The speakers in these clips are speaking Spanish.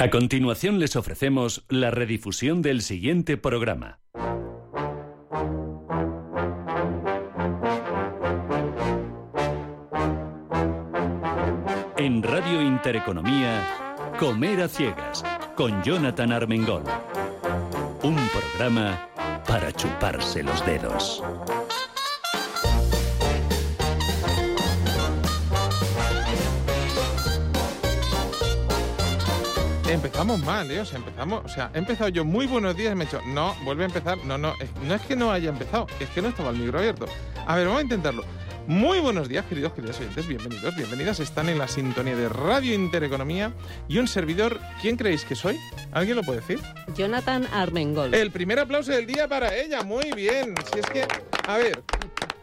A continuación les ofrecemos la redifusión del siguiente programa. En Radio Intereconomía, Comer a Ciegas, con Jonathan Armengol. Un programa para chuparse los dedos. Empezamos mal, ¿eh? O sea, empezamos, o sea, he empezado yo muy buenos días y me he dicho, no, vuelve a empezar, no, no, es- no es que no haya empezado, es que no estaba el micro abierto. A ver, vamos a intentarlo. Muy buenos días, queridos, queridos oyentes, bienvenidos, bienvenidas. Están en la sintonía de Radio Intereconomía y un servidor, ¿quién creéis que soy? ¿Alguien lo puede decir? Jonathan Armengol. El primer aplauso del día para ella, muy bien. Si es que, a ver,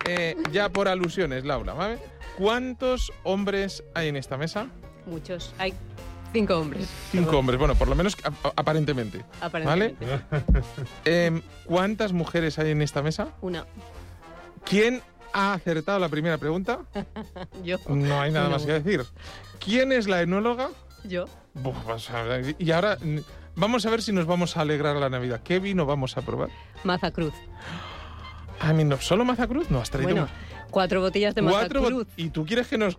eh, ya por alusiones, Laura, ¿vale? ¿Cuántos hombres hay en esta mesa? Muchos. Hay cinco hombres. Cinco Perdón, hombres, bueno, por lo menos aparentemente. Aparentemente. Em, ¿Cuántas mujeres hay en esta mesa? Una. ¿Quién ha acertado la primera pregunta? Yo. No hay nada Una más que decir. ¿Quién es la enóloga? Yo. Buf, y ahora vamos a ver si nos vamos a alegrar la Navidad. ¿Qué vino vamos a probar? Maza Cruz. A mí no, ¿solo Mazacruz? No, has traído Bueno, cuatro botellas de Maza cuatro. Cruz. ¿Y tú quieres que nos...?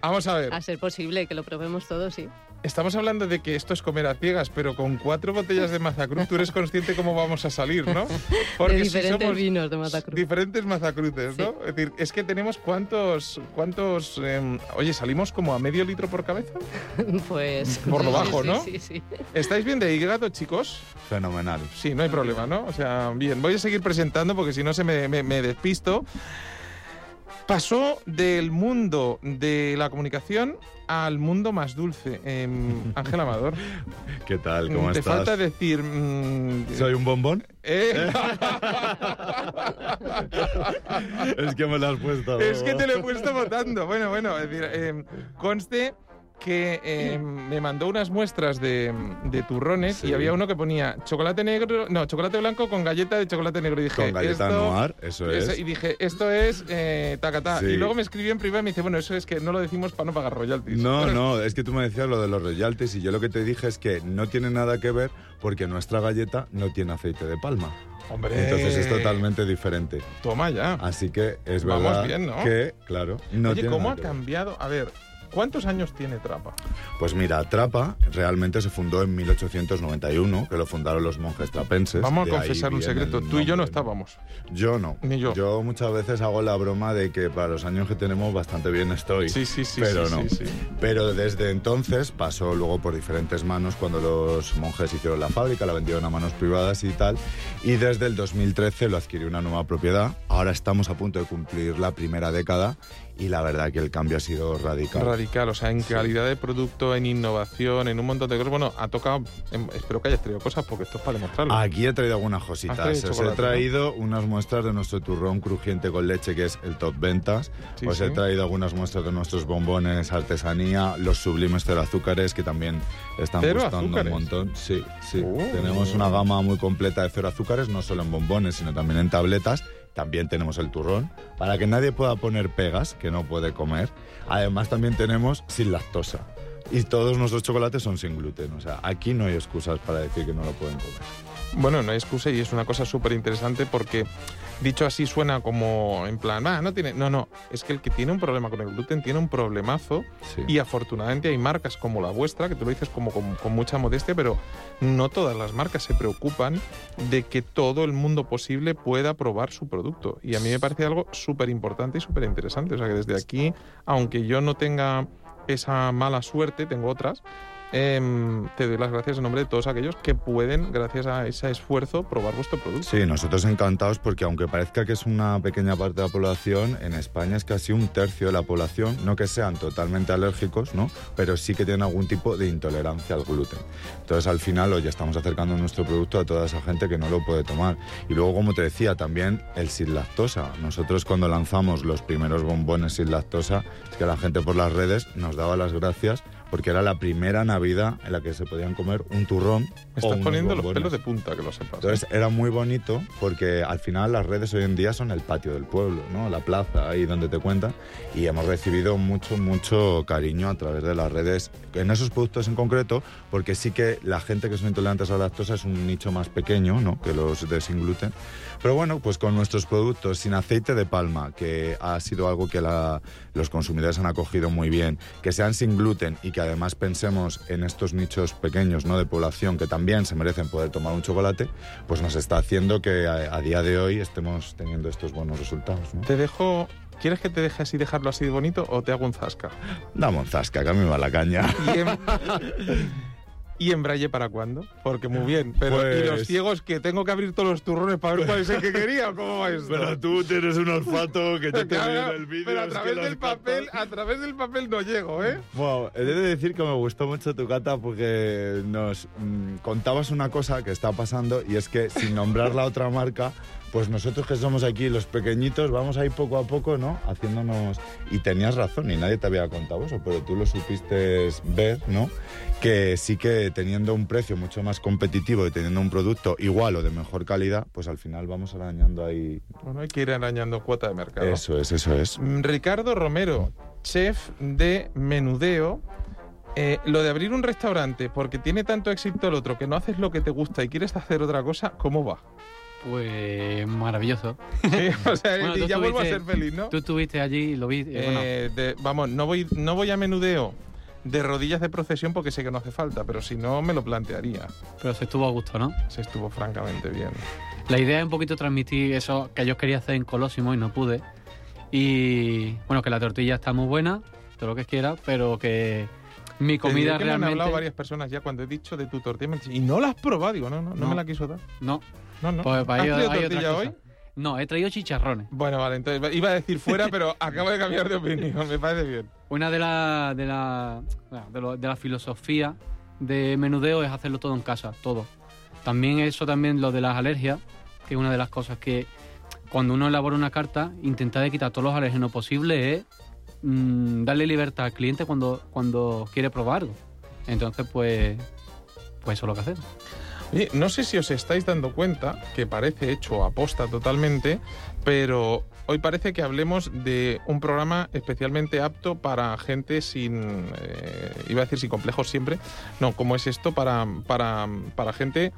Vamos a ver, A ser posible que lo probemos todos, sí. estamos hablando de que esto es comer a ciegas, pero con cuatro botellas de Mazacruz tú eres consciente cómo vamos a salir, ¿no? de diferentes vinos de Maza Cruz. Diferentes mazacruces, ¿no? Es decir, es que tenemos cuántos, cuántos, em, oye, salimos como a medio litro por cabeza. pues. Por lo sí, bajo, sí, ¿no? Sí, sí. ¿Estáis bien de hígado, chicos? Fenomenal. Sí, no hay problema, ¿no? O sea, bien, voy a seguir presentando porque si no se me, me- me despisto. Pasó del mundo de la comunicación al mundo más dulce. Em, Ángel Amador, ¿Qué tal? ¿Cómo te estás? falta decir... mm, ¿Soy un bombón? eh, es que me lo has puesto. Es que te lo he puesto votando. Bueno, bueno, es decir, eh, conste que eh, me mandó unas muestras de, de turrones Sí. y había uno que ponía chocolate negro, no, chocolate blanco con galleta de chocolate negro. Y dije, Con galleta esto, noir, eso es. Y dije, esto es eh, tacatá. Sí. Y luego me escribió en privado y me dice, bueno, eso es que no lo decimos para no pagar royalties. No, no, es que tú me decías lo de los royalties y yo lo que te dije es que no tiene nada que ver porque nuestra galleta no tiene aceite de palma. Hombre. Entonces es totalmente diferente. Toma ya. Así que es Vamos verdad bien, ¿no? que, claro, no Oye, tiene ¿cómo ha cambiado? A ver, ¿cuántos años tiene Trapa? Pues mira, Trapa realmente se fundó en 1891, que lo fundaron los monjes trapenses. Vamos a de confesar un secreto. Tú y yo no estábamos. Yo no. Ni yo. Yo muchas veces hago la broma de que para los años que tenemos bastante bien estoy. Sí, sí, sí. pero sí, no. sí, sí. Pero desde entonces pasó luego por diferentes manos cuando los monjes hicieron la fábrica, la vendieron a manos privadas y tal. Y desde el 2013 lo adquirió una nueva propiedad. Ahora estamos a punto de cumplir la primera década y la verdad que el cambio ha sido radical. Radical, o sea, en calidad de producto, en innovación, en un montón de cosas. Bueno, ha tocado. em, espero que hayas traído cosas porque esto es para demostrarlo. Aquí he traído algunas cositas. Os he traído unas muestras de nuestro turrón crujiente con leche, que es el top ventas. Sí, Os sí. he traído algunas muestras de nuestros bombones artesanía, los sublimes cero azúcares, que también están ¿Cero gustando azúcares? un montón. Sí, sí. Oh. Tenemos una gama muy completa de cero azúcares, no solo en bombones, sino también en tabletas. También tenemos el turrón, para que nadie pueda poner pegas que no puede comer. Además, también tenemos sin lactosa. Y todos nuestros chocolates son sin gluten. O sea, aquí no hay excusas para decir que no lo pueden comer. Bueno, no hay excusa y es una cosa súper interesante porque dicho así suena como en plan, ah, no tiene. No, no. Es que el que tiene un problema con el gluten tiene un problemazo Sí. y afortunadamente hay marcas como la vuestra, que tú lo dices como con, con mucha modestia, pero no todas las marcas se preocupan de que todo el mundo posible pueda probar su producto. Y a mí me parece algo súper importante y súper interesante. O sea que desde aquí, aunque yo no tenga esa mala suerte, tengo otras. Em, te doy las gracias en nombre de todos aquellos que pueden, gracias a ese esfuerzo, probar vuestro producto. Sí, nosotros encantados porque aunque parezca que es una pequeña parte de la población, en España es casi un tercio de la población, no que sean totalmente alérgicos, ¿no? Pero sí que tienen algún tipo de intolerancia al gluten. Entonces al final, oye, estamos acercando nuestro producto a toda esa gente que no lo puede tomar. Y luego, como te decía, también el sin lactosa. Nosotros cuando lanzamos los primeros bombones sin lactosa, que la gente por las redes nos daba las gracias porque era la primera Navidad en la que se podían comer un turrón. Me estás poniendo los pelos de punta, que lo sepas. Entonces era muy bonito porque al final las redes hoy en día son el patio del pueblo, ¿no? La plaza, ahí donde te cuentan. Y hemos recibido mucho, mucho cariño a través de las redes en esos productos en concreto, porque sí que la gente que son intolerantes a la lactosa es un nicho más pequeño, ¿no? Que los de sin gluten. Pero bueno, pues con nuestros productos sin aceite de palma, que ha sido algo que los consumidores han acogido muy bien, que sean sin gluten y que además pensemos en estos nichos pequeños ¿no? de población que también se merecen poder tomar un chocolate, pues nos está haciendo que a, día de hoy estemos teniendo estos buenos resultados. Te dejo ¿Quieres que te deje así, dejarlo así de bonito o te hago un zasca? Dame un zasca, que a mí me va la caña. ¿Y en braille para cuándo? Porque muy bien, pero ¿y los pues- ciegos que tengo que abrir todos los turrones para ver cuál es el que quería o cómo va esto? Pero tú tienes un olfato que yo te veo en el vídeo. Pero a través del papel, a través del papel no llego, ¿eh? Bueno, he de decir que me gustó mucho tu cata porque nos mm, contabas una cosa que está pasando y es que sin nombrar la otra marca pues nosotros que somos aquí los pequeñitos vamos ahí poco a poco, ¿no? Haciéndonos... Y tenías razón, y nadie te había contado eso, pero tú lo supiste ver, ¿no? Que sí que teniendo un precio mucho más competitivo y teniendo un producto igual o de mejor calidad, pues al final vamos arañando ahí... Bueno, hay que ir arañando cuota de mercado. Eso es, eso es. Mm, Ricardo Romero, chef de Menudeo, eh, lo de abrir un restaurante porque tiene tanto éxito el otro que no haces lo que te gusta y quieres hacer otra cosa, ¿cómo va? Pues maravilloso. Sí, o sea, y ya vuelvo a ser feliz, ¿no? Tú estuviste allí y lo vi. Eh, eh vamos, no voy, no voy a menudeo de rodillas de procesión porque sé que no hace falta, pero si no me lo plantearía. Pero se estuvo a gusto, ¿no? Se estuvo francamente bien. La idea es un poquito transmitir eso que yo quería hacer en Colosimo y no pude. Y bueno, que la tortilla está muy buena, todo lo que quiera, pero que mi comida que realmente... Me han hablado varias personas ya cuando he dicho de tu tortilla y no la has probado, digo, no, no, no, me la quiso dar. No, no, no. Pues ¿Has traído tortilla hoy? No, he traído chicharrones. Bueno, vale, entonces iba a decir fuera, pero acabo de cambiar de opinión, me parece bien. Una de las de la, de, la filosofía de menudeo es hacerlo todo en casa, todo. También eso, también lo de las alergias, que es una de las cosas que cuando uno elabora una carta, intenta de quitar todos los alérgenos posibles es mm, darle libertad al cliente cuando, cuando quiere probarlo. Entonces, pues, pues eso es lo que hacemos no sé si os estáis dando cuenta, que parece hecho a posta totalmente, pero hoy parece que hablemos de un programa especialmente apto para gente sin, eh, iba a decir sin complejos siempre, no, como es esto para, para, para gente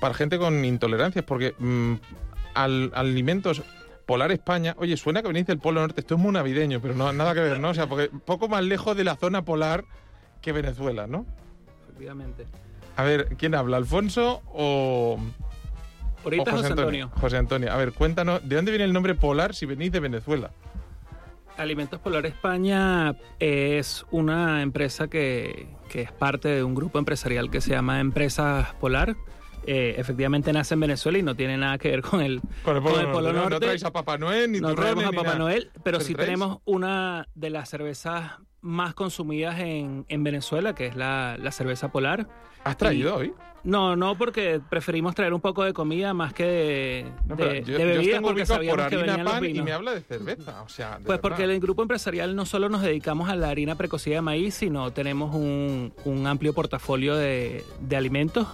para gente con intolerancias, porque mm, al, alimentos Polar España, oye, suena que venís del Polo Norte, esto es muy navideño, pero no nada que ver, ¿no? O sea, porque poco más lejos de la zona polar que Venezuela, ¿no? Efectivamente. A ver, ¿quién habla? ¿Alfonso o.? Ahorita José, Antonio. José Antonio. A ver, cuéntanos, ¿de dónde viene el nombre Polar si venís de Venezuela? Alimentos Polar España es una empresa que, es parte de un grupo empresarial que se llama Empresas Polar. Eh, efectivamente nace en Venezuela y no tiene nada que ver con el, con el Polo, Norte. No, traéis a Papá Noel ni No traemos a Papá Noel, pero sí tenemos una de las cervezas más consumidas en, Venezuela, que es la, cerveza polar. ¿Has traído hoy? No, no, porque preferimos traer un poco de comida más que de, bebidas porque sabíamos que venían pan y me habla de cerveza, o sea, Pues porque en el grupo empresarial no solo nos dedicamos a la harina precocida de maíz, sino tenemos un, amplio portafolio de, alimentos.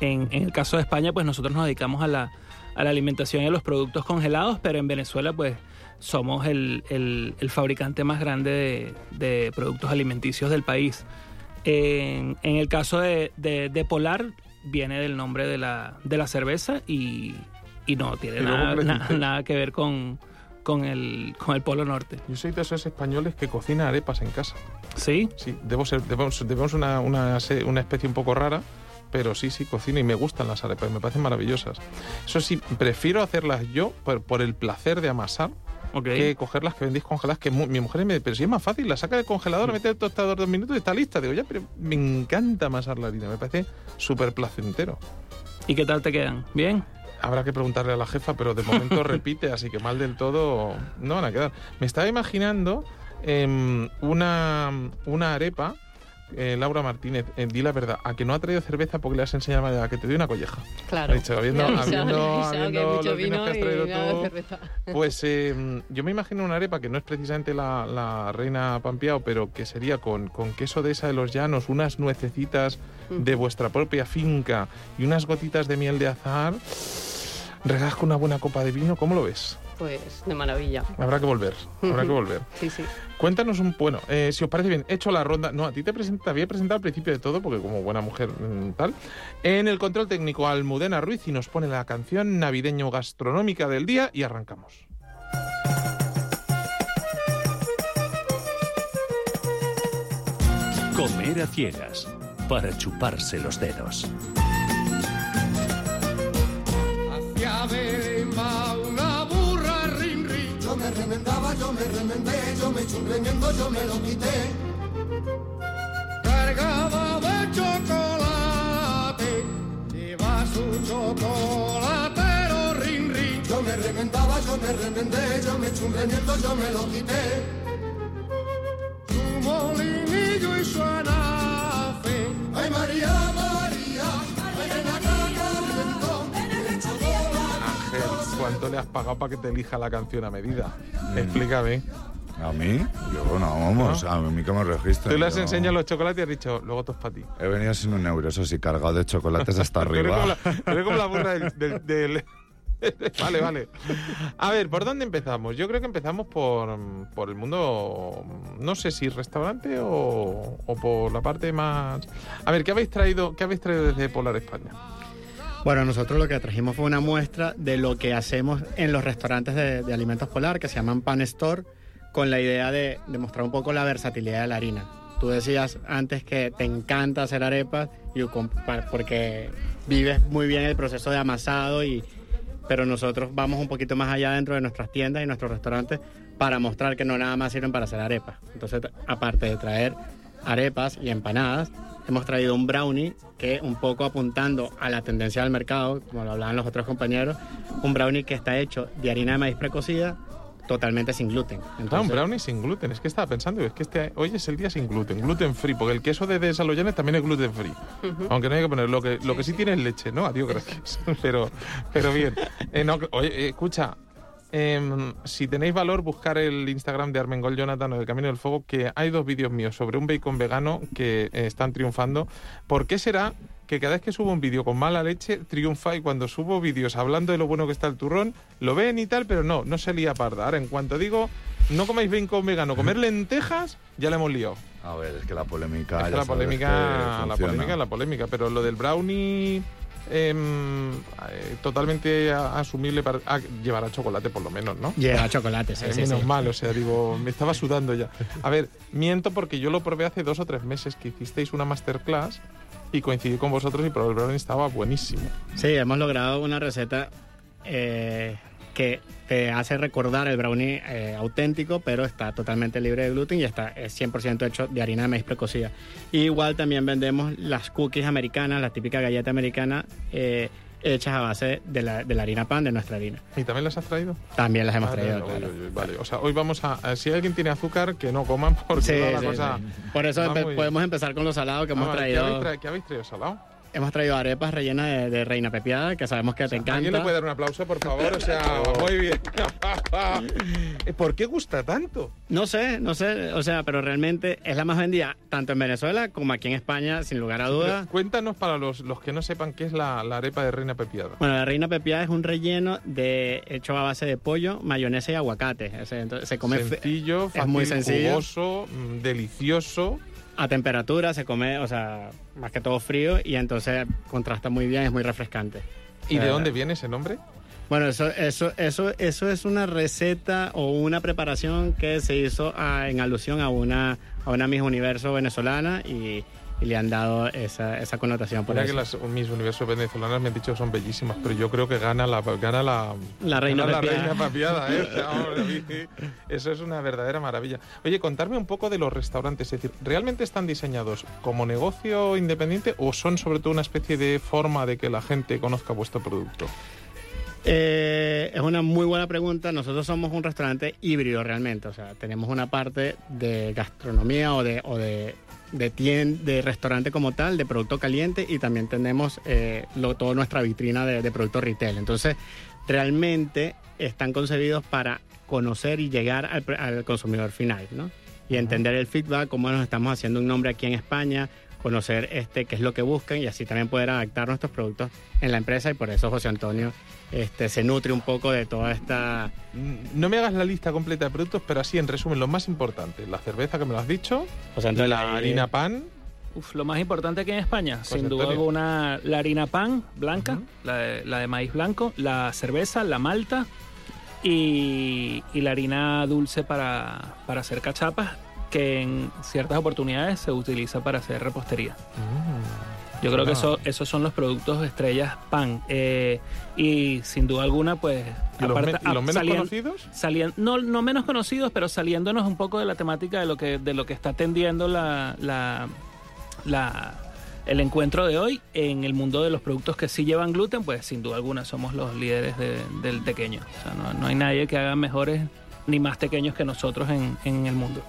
En, en, el caso de España, pues nosotros nos dedicamos a la, a la alimentación y a los productos congelados, pero en Venezuela, pues somos el, fabricante más grande de, productos alimenticios del país. En, el caso de, Polar, viene del nombre de la, cerveza y, no tiene nada, que ver con, el, Polo Norte. Yo soy de esos españoles que cocinan arepas en casa. ¿Sí? Sí, debo ser, debemos, una, una, especie un poco rara, pero sí, sí, cocino y me gustan las arepas, me parecen maravillosas. Eso sí, prefiero hacerlas yo por el placer de amasar que coger las que vendéis congeladas, que mi mujer me dice, pero si es más fácil, la saca del congelador, la mete el tostador dos minutos y está lista. Digo, ya, pero me encanta amasar la harina, me parece súper placentero. ¿Y qué tal te quedan? ¿Bien? Habrá que preguntarle a la jefa, pero de momento repite, así que mal del todo no van a quedar. Me estaba imaginando em, una, una arepa eh, Laura Martínez, eh, di la verdad, a que no ha traído cerveza porque le has enseñado a que te dio una colleja. Claro. dicho, habiendo, habiendo, los vinos que has traído tú, pues eh, yo me imagino una arepa que no es precisamente la, reina Pampiao, pero que sería con, con, queso de esa de los llanos, unas nuececitas mm. de vuestra propia finca y unas gotitas de miel de azar. Regas con una buena copa de vino, ¿cómo lo ves? Pues de maravilla. Habrá que volver, habrá que volver. sí, sí. Cuéntanos un, bueno, eh, si os parece bien, he hecho la ronda, no, a ti te, presenta, había presentado al principio de todo, porque como buena mujer mm, tal, en el control técnico Almudena Ruiz y nos pone la canción navideño gastronómica del día y arrancamos. Comer a ciegas, para chuparse los dedos. Yo me remendé, yo me eché un remiendo, yo me lo quité. Cargaba de chocolate, lleva su chocolatero rin rin. Yo me remendaba, yo me remendé, yo me eché un remiendo, yo me lo quité. Su molinillo y su anafe, ay María, María, ¿Cuánto le has pagado para que te elija la canción a medida? Mm. Explícame. ¿A mí? Yo no, vamos, a mí que me registro. Tú le has enseñado los chocolates y has dicho, luego todo es para ti. He venido sin un euro, eso sí, cargado de chocolates hasta arriba. Pero como la, burra del, vale, vale. A ver, ¿por dónde empezamos? Yo creo que empezamos por, por el mundo, no sé si restaurante o, o, por la parte más... A ver, ¿qué habéis traído, qué habéis traído desde Polar España? Bueno, nosotros lo que trajimos fue una muestra de lo que hacemos en los restaurantes de, alimentos polar que se llaman Pan Store, con la idea de demostrar un poco la versatilidad de la harina. Tú decías antes que te encanta hacer arepas y porque vives muy bien el proceso de amasado y pero nosotros vamos un poquito más allá dentro de nuestras tiendas y nuestros restaurantes para mostrar que no nada más sirven para hacer arepas. Entonces, aparte de traer arepas y empanadas, hemos traído un brownie que un poco apuntando a la tendencia del mercado, como lo hablaban los otros compañeros, un brownie que está hecho de harina de maíz precocida totalmente sin gluten. ah, un brownie sin gluten. Es que estaba pensando, es que este, hoy es el día sin gluten, gluten free, porque el queso de Desaloyanes también es gluten free. Aunque no hay que poner, lo que, lo que sí tiene es leche, ¿no? Adiós, gracias. pero, pero bien. Eh, oye, escucha, Em, si tenéis valor, buscar el Instagram de Armengol Jonathan o del Camino del Fuego, que hay dos vídeos míos sobre un bacon vegano que eh, están triunfando. ¿Por qué será que cada vez que subo un vídeo con mala leche triunfa y cuando subo vídeos hablando de lo bueno que está el turrón, lo ven y tal, pero no, no se lía parda. Ahora, en cuanto digo, no comáis bacon vegano, comer lentejas, ya le hemos liado. A ver, es que la polémica... Es la polémica, la polémica, la polémica, pero lo del brownie eh, totalmente asumible para llevar a chocolate por lo menos, ¿no? Lleva chocolate, sí, sí, Menos mal, o sea, digo, me estaba sudando ya. A ver, miento porque yo lo probé hace dos o tres meses que hicisteis una masterclass y coincidí con vosotros y probé el brownie estaba buenísimo. Sí, hemos logrado una receta eh, que te hace recordar el brownie eh, auténtico, pero está totalmente libre de gluten y está es 100% hecho de harina de maíz precocida. igual también vendemos las cookies americanas, la típica galleta americana. Eh, hechas a base de la, de la, harina pan, de nuestra harina. ¿Y también las has traído? También las hemos ah, traído, Vale, o sea, hoy vamos a... Si alguien tiene azúcar, que no coman porque sí, la cosa... Por eso podemos empezar con los salados que hemos traído. ¿Qué habéis traído salado? Hemos traído arepas rellenas de, reina pepiada, que sabemos que te encanta. ¿Alguien le puede dar un aplauso, por favor? O sea, muy bien. ¿Por qué gusta tanto? No sé, no sé. O sea, pero realmente es la más vendida tanto en Venezuela como aquí en España, sin lugar a dudas. Cuéntanos para los, los que no sepan qué es la, arepa de reina pepiada. Bueno, la reina pepiada es un relleno de hecho a base de pollo, mayonesa y aguacate. Entonces, se come sencillo, fácil, es muy sencillo. jugoso, mm, delicioso a temperatura, se come, o sea, más que todo frío y entonces contrasta muy bien, es muy refrescante. ¿Y de dónde viene ese nombre? Bueno, eso, eso, eso, eso es una receta o una preparación que se hizo en alusión a una, a una Miss Universo venezolana y y le han dado esa, esa connotación por Mira que las, mis universos venezolanas me han dicho que son bellísimas, pero yo creo que gana la gana la, la reina la reina papiada ¿eh? eso es una verdadera maravilla. Oye, contarme un poco de los restaurantes, es decir, ¿realmente están diseñados como negocio independiente o son sobre todo una especie de forma de que la gente conozca vuestro producto? Eh, es una muy buena pregunta. Nosotros somos un restaurante híbrido realmente. O sea, tenemos una parte de gastronomía o de, o de, de, de restaurante como tal, de producto caliente, y también tenemos eh, toda nuestra vitrina de, de producto retail. Entonces, realmente están concebidos para conocer y llegar al, al consumidor final, ¿no? Y entender el feedback, cómo nos estamos haciendo un nombre aquí en España, conocer este qué es lo que buscan y así también poder adaptar nuestros productos en la empresa. Y por eso José Antonio este, se nutre un poco de toda esta... No me hagas la lista completa de productos, pero así en resumen, lo más importante, la cerveza que me lo has dicho, José Antonio, la harina. pan... Uf, lo más importante aquí en España, sin duda alguna, la harina pan blanca, la, de, maíz blanco, la cerveza, la malta y, la harina dulce para, para hacer cachapas que en ciertas oportunidades se utiliza para hacer repostería. Mm. Yo creo que eso, esos son los productos estrellas pan. Eh, y sin duda alguna, pues. aparte, los, menos conocidos? no, no menos conocidos, pero saliéndonos un poco de la temática de lo que, de lo que está atendiendo la, la, la, el encuentro de hoy en el mundo de los productos que sí llevan gluten, pues sin duda alguna somos los líderes del pequeño. O sea, no, no, hay nadie que haga mejores ni más pequeños que nosotros en, en el mundo.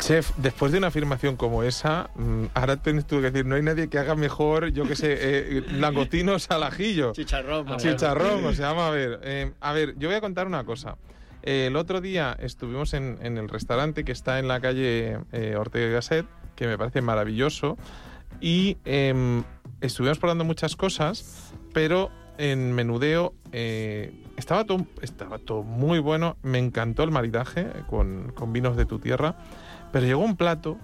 Chef, después de una afirmación como esa, mm, ahora tienes tú que decir, no hay nadie que haga mejor, yo que sé, eh, langostinos al ajillo. Chicharrón. Chicharrón, o sea, vamos a ver. Eh, a ver, yo voy a contar una cosa. Eh, el otro día estuvimos en, el restaurante que está en la calle Ortega y Gasset, que me parece maravilloso, y em, estuvimos probando muchas cosas, pero en menudeo estaba, todo, estaba todo muy bueno, me encantó el maridaje con, con vinos de tu tierra. Pero llegó un plato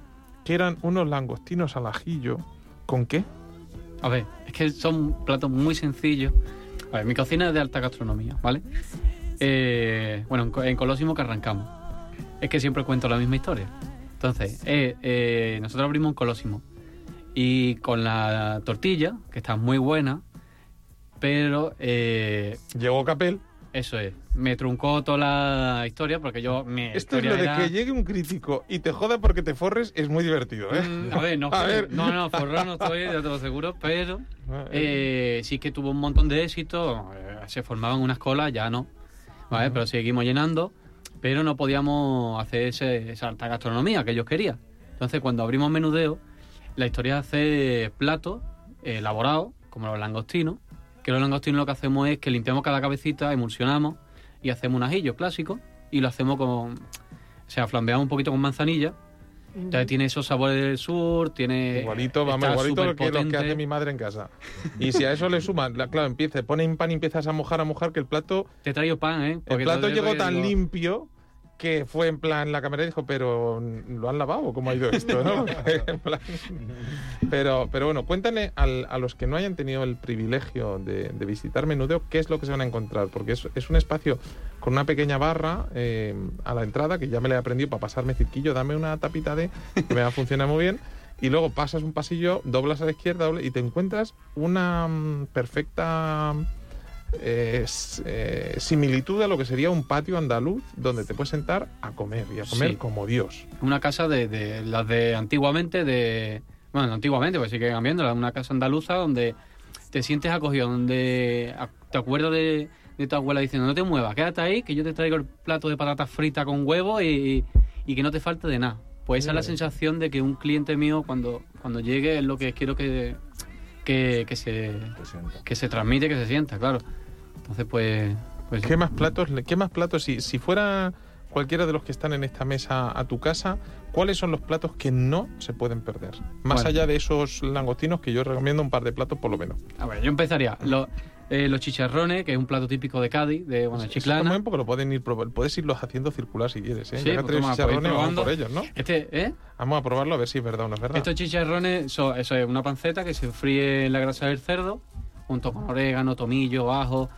que eran unos langostinos al ajillo. ¿Con qué? A ver, es que son platos muy sencillos. A ver, mi cocina es de alta gastronomía, ¿vale? Eh, bueno, en Colosimo que arrancamos. Es que siempre cuento la misma historia. Entonces, eh, eh, nosotros abrimos un Colosimo. Y con la tortilla, que está muy buena, pero... Llegó Capel. Eso es. Me truncó toda la historia porque yo. Mi Esto es lo de que llegue un crítico y te joda porque te forres es muy divertido, ¿eh? Mm, a ver, no, no, no, forrar no estoy, ya te lo aseguro, pero eh, sí que tuvo un montón de éxito. Eh, se formaban unas colas, ya no. ¿Vale? Pero seguimos llenando, pero no podíamos hacer esa alta gastronomía que ellos querían. Entonces, cuando abrimos menudeo, la historia es hacer platos elaborados, como los langostinos que los langostinos lo que hacemos es que limpiamos cada cabecita, emulsionamos y hacemos un ajillo clásico y lo hacemos con. O sea, flambeamos un poquito con manzanilla. Entonces tiene esos sabores del sur, tiene. Igualito, vamos, igualito lo que, lo que hace mi madre en casa. Y si a eso le suman, claro, empieza, ponen pan y empiezas a mojar, a mojar, que el plato. Te traigo pan, ¿eh? el plato llegó tan limpio que fue en plan, la cámara dijo, pero ¿lo han lavado? ¿Cómo ha ido esto? ¿no? pero, pero bueno, cuéntale a los que no hayan tenido el privilegio de, visitar Menudeo, qué es lo que se van a encontrar, porque es, es un espacio con una pequeña barra eh, a la entrada, que ya me la he aprendido para pasarme cirquillo, dame una tapita de, que me va a funcionar muy bien. Y luego pasas un pasillo, doblas a la izquierda y te encuentras una mm, perfecta eh, similitud a lo que sería un patio andaluz donde te puedes sentar a comer y a comer como Dios. Una casa de, las de antiguamente, de bueno, antiguamente, pues sigue cambiando, una casa andaluza donde te sientes acogido, donde te acuerdas de, tu abuela diciendo no te muevas, quédate ahí, que yo te traigo el plato de patatas fritas con huevo y, que no te falte de nada. Pues esa es la sensación de que un cliente mío cuando, cuando llegue es lo que quiero que, que, que se, que se transmite, que se sienta, claro. Entonces, pues... pues ¿Qué más platos? ¿Qué más platos? Si, si fuera cualquiera de los que están en esta mesa a tu casa, ¿cuáles son los platos que no se pueden perder? Más allá de esos langostinos que yo recomiendo un par de platos por lo menos. A ver, yo empezaría. Eh, los chicharrones, que es un plato típico de Cádiz, de bueno, Chiclana. Es porque lo pueden ir puedes irlos haciendo circular si quieres, ¿eh? Sí, pues chicharrones, vamos por ellos, ¿no? Este, ¿eh? Vamos a probarlo a ver si es verdad o no es verdad. Estos chicharrones, eso, eso es una panceta que se fríe en la grasa del cerdo, junto con orégano, tomillo, ajo,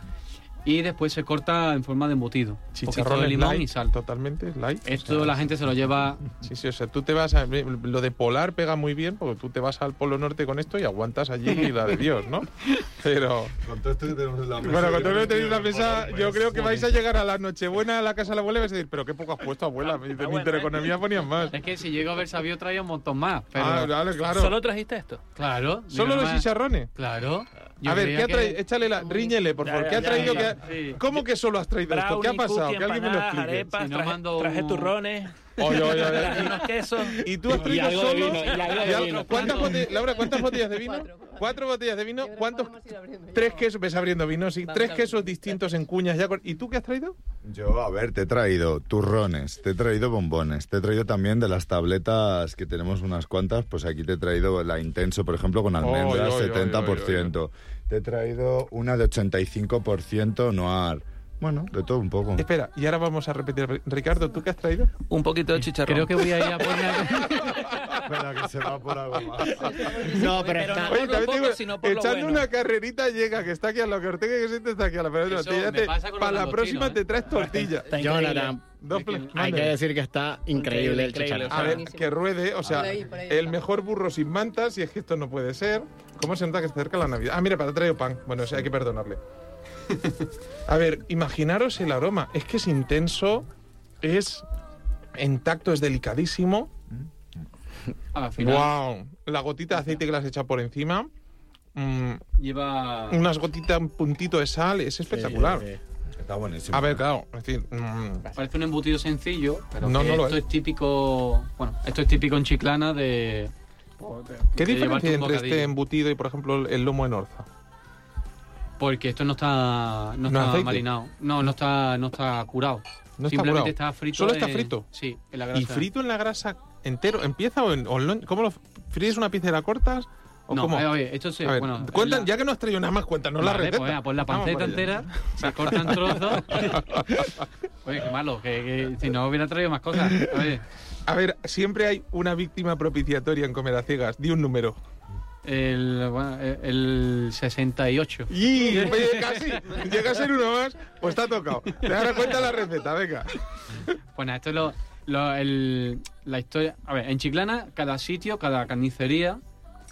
y después se corta en forma de embutido. Chicharrón de limón y sal. Totalmente light. Esto la gente se lo lleva. Sí, sí, o sea, tú te vas a. Lo de polar pega muy bien porque tú te vas al Polo Norte con esto y aguantas allí la de Dios, ¿no? Pero. Con todo esto que tenemos en la mesa. Bueno, con todo esto que tenéis en la mesa, yo creo que vais a llegar a la Nochebuena a la casa de la abuela y vais a decir, pero qué poco has puesto, abuela. De mi intereconomía ponían más. Es que si llego a haber sabido traía un montón más. Ah, vale, claro. ¿Solo trajiste esto? Claro. ¿Solo los chicharrones? Claro. A ver, ¿qué ha traído? Échale la. Riñele, por favor. ¿Qué ha traído? ¿Cómo que solo has traído esto? ¿Qué ha pasado? Que alguien me lo explique. Arepas, traje, traje turrones. Oye, oye, oye. unos quesos. Y tú has traído solo. ¿Cuántas botellas, Laura, cuántas botellas de vino? Cuatro botellas de vino. ¿Cuántos? Tres quesos. Ves abriendo vino, sí. Tres quesos distintos en cuñas ya. ¿Y tú qué has traído? Yo, a ver, te he traído turrones, te he traído bombones, te he traído también de las tabletas que tenemos unas cuantas. Pues aquí te he traído la Intenso, por ejemplo, con almendras, 70%. Te he traído una de 85% Noir. Bueno, de todo un poco. Espera, y ahora vamos a repetir. Ricardo, ¿tú qué has traído? Un poquito de chicharrón. Creo que voy a ir a poner... Espera, que se va por algo más. No, pero, está... Oye, también poco, digo, echando una carrerita llega, que está aquí a la que Ortega que siente está aquí a la pero Para la próxima ¿eh? te traes tortilla. Jonathan, hay que decir que está increíble, el chicharrón. A ver, que ruede, o sea, el mejor burro sin mantas, y es que esto no puede ser. ¿Cómo se nota que se acerca la Navidad? Ah, mira, para traído pan. Bueno, o sea, hay que perdonarle. A ver, imaginaros el aroma. Es que es intenso, es en tacto, es delicadísimo. ¡Wow! La gotita de aceite que le has echado por encima. Mm, Lleva. Unas gotitas, un puntito de sal, es espectacular. Está buenísimo. A ver, claro, es decir. Mm, Parece un embutido sencillo, pero no, no esto es. típico. Bueno, esto es típico en Chiclana de. ¿Qué diferencia hay entre este embutido y, por ejemplo, el lomo en Orza? Porque esto no está, no, está marinado. No, no está, no está curado. No Simplemente está, está frito. ¿Solo está frito? Sí, en la grasa. ¿Y frito en la grasa entero? ¿Empieza o en, cómo lo fríes una pieza y la cortas? ¿O no, cómo? Eh, oye, esto se, bueno, cuentan, ya que no has traído nada más, cuéntanos la receta. Pues, pues la panceta entera, se cortan trozos. oye, qué malo, que, si no hubiera traído más cosas. Oye. A ver, siempre hay una víctima propiciatoria en Comer a Ciegas. Di un número. El, bueno, el 68. ¡Y! casi. Llega a ser uno más, pues está tocado. Te darás cuenta la receta, venga. Bueno, esto es lo, lo el, la historia. A ver, en Chiclana, cada sitio, cada carnicería.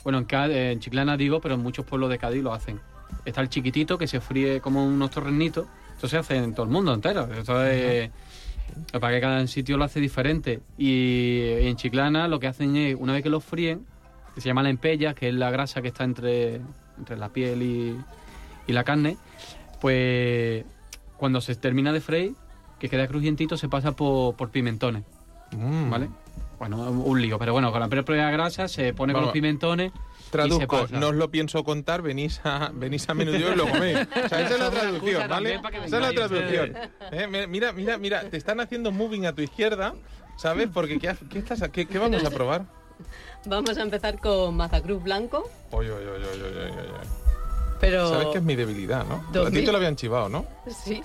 Bueno, en, en Chiclana digo, pero en muchos pueblos de Cádiz lo hacen. Está el chiquitito que se fríe como unos torrenitos. Esto se hace en todo el mundo entero. Esto es. Para que cada sitio lo hace diferente. Y en Chiclana lo que hacen es, una vez que lo fríen, que se llama la empella, que es la grasa que está entre, entre la piel y, y la carne, pues cuando se termina de freír, que queda crujientito, se pasa por, por pimentones. Mm. ¿Vale? Bueno, un lío, pero bueno, con la propia grasa se pone con los pimentones. Traduzco, no os lo pienso contar, venís a, venís a menudeo y lo coméis. O sea, esa es la traducción, ¿vale? Esa es la traducción. Eh, mira, mira, mira, te están haciendo moving a tu izquierda, ¿sabes? Porque ¿qué, qué, estás, qué, qué vamos a probar? Vamos a empezar con mazacruz blanco. Oye, oye, oye, oye, Pero... Sabes que es mi debilidad, ¿no? A ti te lo habían chivado, ¿no? Sí.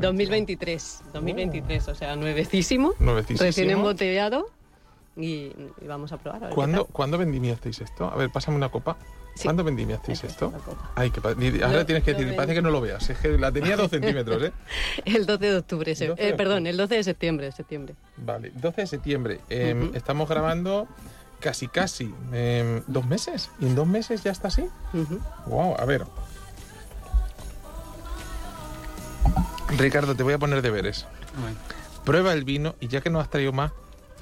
2023, 2023, o sea, nuevecísimo. Nuevecísimo. Recién embotellado y, vamos a probar. ¿Cuándo, ¿Cuándo vendimiasteis esto? A ver, pásame una copa. ¿Cuándo vendimiasteis esto? Ay, que ahora tienes que decir, parece que no lo veas. Es que la tenía dos centímetros, ¿eh? el 12 de octubre, eh, perdón, el 12 de septiembre, septiembre. Vale, 12 de septiembre. Em, estamos grabando casi, casi em, dos meses. ¿Y en dos meses ya está así? Wow, a ver. Ricardo, te voy a poner deberes. Prueba el vino y ya que no has traído más,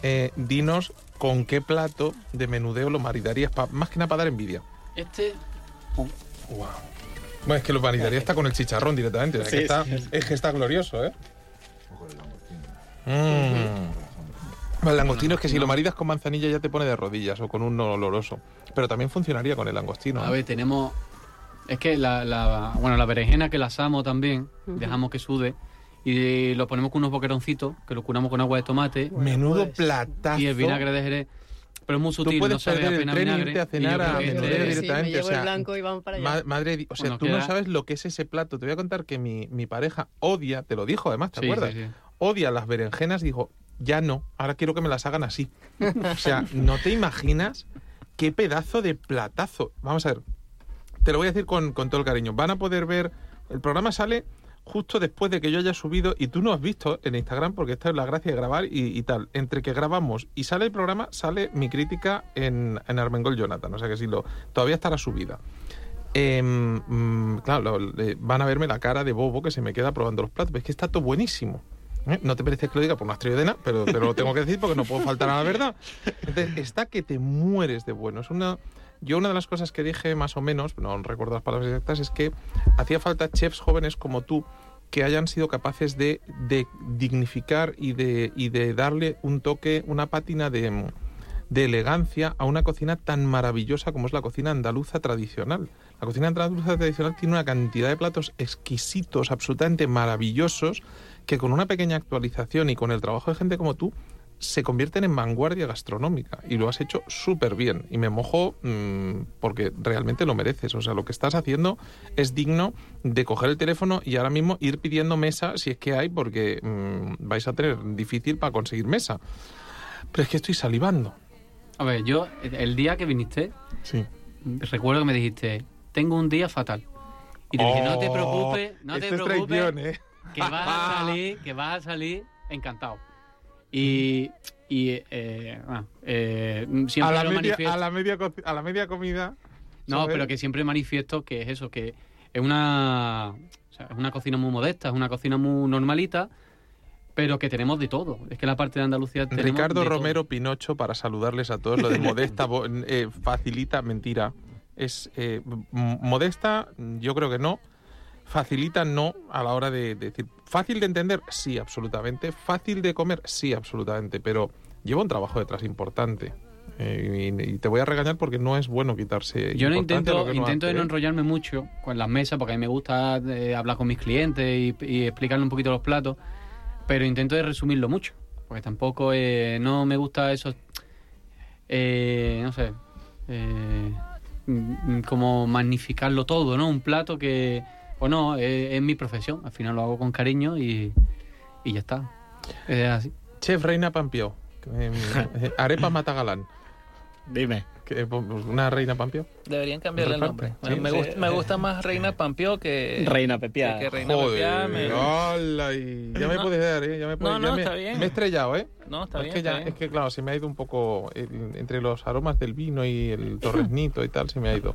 eh, dinos con qué plato de menudeo lo maridarías, más que nada para dar envidia. Este... Wow. Bueno, es que lo maridaría está con el chicharrón directamente. es, que está, es que está glorioso, ¿eh? El langostino es que si lo maridas con manzanilla ya te pone de rodillas o con un oloroso. Pero también funcionaría con el langostino. A ver, tenemos. Es que la, bueno, la berenjena que la asamos también, dejamos que sude y lo ponemos con unos boqueroncitos que lo curamos con agua de tomate. Menudo pues, platazo. Y el vinagre de jerez. Pero es muy sutil, tú puedes no sabe perder apenas el tren vinagre. a cenar a directamente. o sea, blanco y vamos para allá. madre, o sea, tú no sabes lo que es ese plato. Te voy a contar que mi, mi pareja odia, te lo dijo además, ¿te acuerdas? Odia las berenjenas. Dijo, ya no, ahora quiero que me las hagan así. O sea, no te imaginas qué pedazo de platazo. Vamos a ver, te lo voy a decir con, todo el cariño. Van a poder ver, el programa sale justo después de que yo haya subido y tú no has visto en Instagram porque esta es la gracia de grabar y, tal. Entre que grabamos y sale el programa, sale mi crítica en, en Armengol Jonathan. O sea que sí, lo, todavía estará subida. Em, mm, claro, van a verme la cara de bobo que se me queda probando los platos. Es que está todo buenísimo. ¿Eh? No te parece que lo diga por una estrella pero, pero lo tengo que decir porque no puedo faltar a la verdad. Entonces, está que te mueres de bueno. Es una, Yo una de las cosas que dije más o menos, no recuerdo las palabras exactas, es que hacía falta chefs jóvenes como tú que hayan sido capaces de, dignificar y de, y de darle un toque, una pátina de, de elegancia a una cocina tan maravillosa como es la cocina andaluza tradicional. La cocina andaluza tradicional tiene una cantidad de platos exquisitos, absolutamente maravillosos, que con una pequeña actualización y con el trabajo de gente como tú, se convierten en vanguardia gastronómica y lo has hecho súper bien y me mojo mmm, porque realmente lo mereces, o sea, lo que estás haciendo es digno de coger el teléfono y ahora mismo ir pidiendo mesa si es que hay porque mmm, vais a tener difícil para conseguir mesa. Pero es que estoy salivando. A ver, yo el día que viniste, sí. recuerdo que me dijiste, tengo un día fatal. Y te oh, dije, no te preocupes, no te preocupes, traición, ¿eh? que vas a salir, que vas a salir encantado. Y, y eh, bueno, eh, siempre a, la lo media, manifiesto. a, la media, co- a la media comida. No, ¿sabes? pero que siempre manifiesto que es eso, que es una, o sea, es una cocina muy modesta, es una cocina muy normalita, pero que tenemos de todo. Es que la parte de Andalucía tenemos Ricardo de todo. Romero Pinocho, para saludarles a todos, lo de modesta bo- eh, facilita, mentira. Es eh, modesta, yo creo que no. Facilita, no, a la hora de, de decir. Fácil de entender, sí, absolutamente. Fácil de comer, sí, absolutamente. Pero lleva un trabajo detrás importante. Eh, y, y te voy a regañar porque no es bueno quitarse. Yo no intento, intento de no ¿eh? enrollarme mucho con las mesas, porque a mí me gusta eh, hablar con mis clientes y, y explicarle un poquito los platos, pero intento de resumirlo mucho, porque tampoco eh, no me gusta eso, eh, no sé, mm, como magnificarlo todo, ¿no? Un plato que, o no, eh, es mi profesión, al final lo hago con cariño y, y ya está. Es así. Chef Reina Pampió. eh, eh, arepa Matagalán. Dime. Pues, Una Reina Pampió. Deberían cambiarle el nombre. sí, me, sí. gusta, me gusta más Reina Pampió que... Reina que- que Reina. Joder, me- hola, y ya me No. puedes dar, ¿eh? Ya me, puedes- No, ya no, me- está bien. Me he estrellado, ¿eh? No, está es, bien, que está ya- bien. es que, claro, se me ha ido un poco entre los aromas del vino y el torresnito y tal, se me ha ido.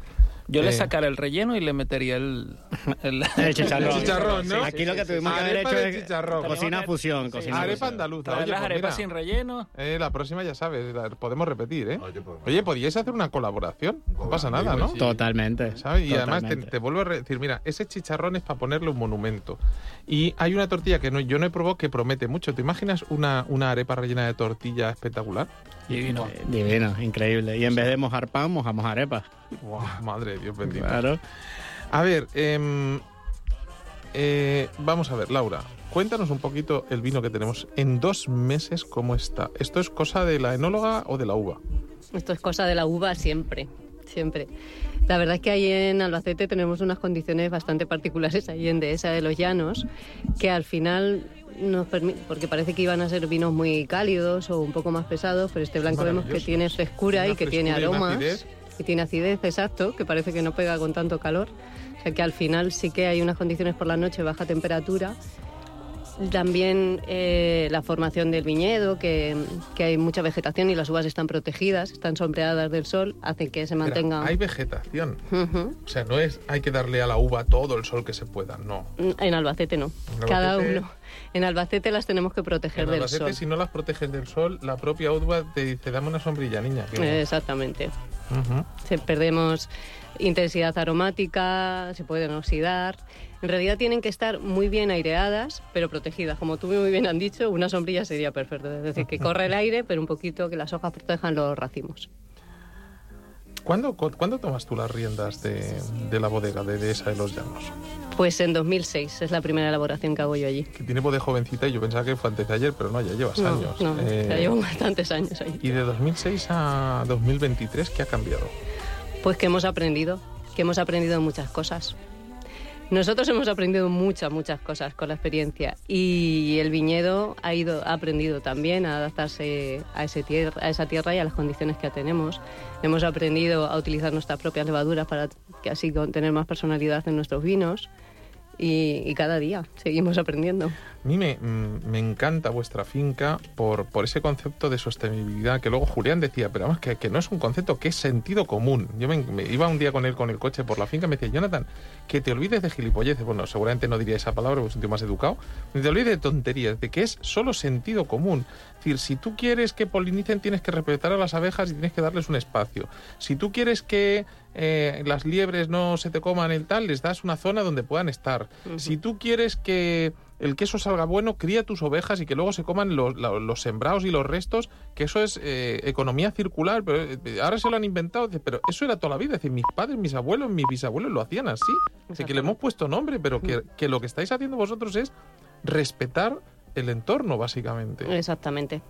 Yo le sacara el relleno y le metería el... El, El chicharrón. El chicharrón, ¿no? Aquí lo que tuvimos que haber Arepa hecho de es chicharrón. cocina fusión. Sí. Cocina Arepa fusión. andaluza. Oye, las pues arepas sin relleno. eh, la próxima ya sabes, la- podemos repetir, ¿eh? Oye, pues, Oye, podíais hacer una colaboración, no pasa nada, ¿no? Totalmente. ¿sabes? Y además te, te vuelvo a decir, mira, ese chicharrón es para ponerle un monumento. Y hay una tortilla que no, yo no he probado que promete mucho. ¿Te imaginas una, una arepa rellena de tortilla espectacular? Divino. Eh, Divino, increíble. Y en vez de mojar pan, mojamos arepas. Buah, madre Dios bendito. Claro. A ver, em, eh, vamos a ver, Laura, cuéntanos un poquito el vino que tenemos en dos meses, ¿cómo está? ¿Esto es cosa de la enóloga o de la uva? Esto es cosa de la uva siempre, siempre. La verdad es que ahí en Albacete tenemos unas condiciones bastante particulares, ahí en Dehesa de los Llanos, que al final nos permite, porque parece que iban a ser vinos muy cálidos o un poco más pesados, pero este blanco vemos que tiene frescura y que tiene frescura aromas. Y tiene acidez, exacto, que parece que no pega con tanto calor. O sea que al final sí que hay unas condiciones por la noche, baja temperatura. También eh, la formación del viñedo, que, que hay mucha vegetación y las uvas están protegidas, están sombreadas del sol, hacen que se Espera, mantengan. hay vegetación. O sea, no es hay que darle a la uva todo el sol que se pueda, no. En Albacete no. En Cada uno. En Albacete las tenemos que proteger En del Albacete, sol. si no las proteges del sol, la propia uva te dice, dame una sombrilla, niña. que- Exactamente. Se perdemos intensidad aromática, se pueden oxidar. En realidad tienen que estar muy bien aireadas, pero protegidas. Como tú muy bien han dicho, una sombrilla sería perfecto. Es decir, que corre el aire, pero un poquito que las hojas protejan los racimos. ¿Cuándo, cu- cuándo tomas tú las riendas de, de la bodega de Dehesa de los Llanos? Pues en 2006 es la primera elaboración que hago yo allí. Que tiene voz de jovencita y yo pensaba que fue antes de ayer, pero no, ya llevas No, años. no, Eh, ya llevo bastantes años ahí. Y de 2006 a 2023, ¿qué ha cambiado? Pues que hemos aprendido, que hemos aprendido muchas cosas. Nosotros hemos aprendido muchas, muchas cosas con la experiencia y el viñedo ha ido, ha aprendido también a adaptarse a, ese tierra, a esa tierra y a las condiciones que tenemos. Hemos aprendido a utilizar nuestras propias levaduras para que así tener más personalidad en nuestros vinos y, y cada día seguimos aprendiendo. A mí me, mm, me encanta vuestra finca por, por ese concepto de sostenibilidad que luego Julián decía, pero además que, que no es un concepto, que es sentido común. Yo me, me iba un día con él con el coche por la finca y me decía, Jonathan, que te olvides de gilipolleces. Bueno, seguramente no diría esa palabra, es un más educado. Te olvides de tonterías, de que es solo sentido común. Es decir, si tú quieres que polinicen, tienes que respetar a las abejas y tienes que darles un espacio. Si tú quieres que eh, las liebres no se te coman el tal, les das una zona donde puedan estar. Si tú quieres que el queso salga bueno, cría tus ovejas y que luego se coman los, sembrados y los restos, que eso es eh, economía circular, pero eh, ahora se lo han inventado, pero eso era toda la vida, dice, mis padres, mis abuelos, mis bisabuelos lo hacían así, Dice que le hemos puesto nombre, pero que, que lo que estáis haciendo vosotros es respetar el entorno, básicamente. Exactamente.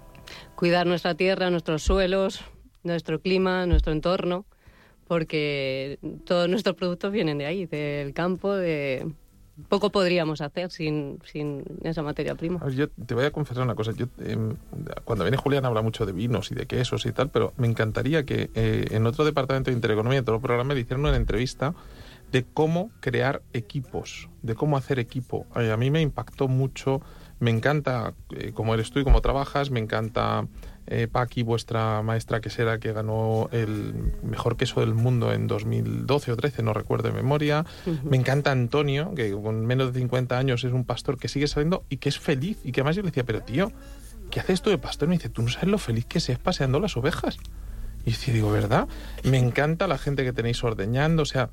Cuidar nuestra tierra, nuestros suelos, nuestro clima, nuestro entorno, porque todos nuestros productos vienen de ahí, del campo, de... Poco podríamos hacer sin, sin esa materia prima. Ver, yo te voy a confesar una cosa. Yo, em, cuando viene Julián habla mucho de vinos y de quesos y tal, pero me encantaría que eh, en otro departamento de Intereconomía, en el programa, le hicieran una entrevista de cómo crear equipos, de cómo hacer equipo. Ay, a mí me impactó mucho. Me encanta eh, cómo eres tú y cómo trabajas. Me encanta eh, Paqui, vuestra maestra quesera, que ganó el mejor queso del mundo en 2012 o 13, no recuerdo de memoria. Me encanta Antonio, que con menos de 50 años es un pastor que sigue saliendo y que es feliz. Y que además yo le decía, pero tío, ¿qué haces tú de pastor? Y me dice, tú no sabes lo feliz que seas paseando las ovejas. Y sí, digo, ¿verdad? Me encanta la gente que tenéis ordeñando, o sea,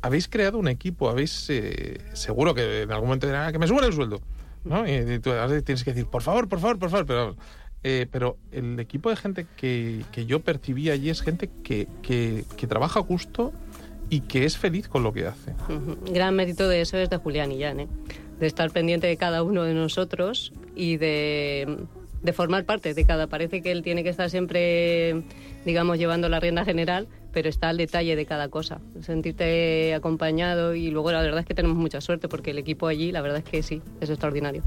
habéis creado un equipo, habéis, eh, seguro que en algún momento dirán, "Ah, que me suban el sueldo, ¿no? Y, tienes que decir, por favor, por favor, por favor, pero, eh, pero el equipo de gente que, que yo percibí allí es gente que, que, trabaja a gusto y que es feliz con lo que hace. Gran mérito de eso es de Julián y Jan, ¿eh? de estar pendiente de cada uno de nosotros y de, de formar parte de cada. Parece que él tiene que estar siempre, digamos, llevando la rienda general, pero está al detalle de cada cosa. Sentirte acompañado y luego la verdad es que tenemos mucha suerte porque el equipo allí, la verdad es que sí, es extraordinario.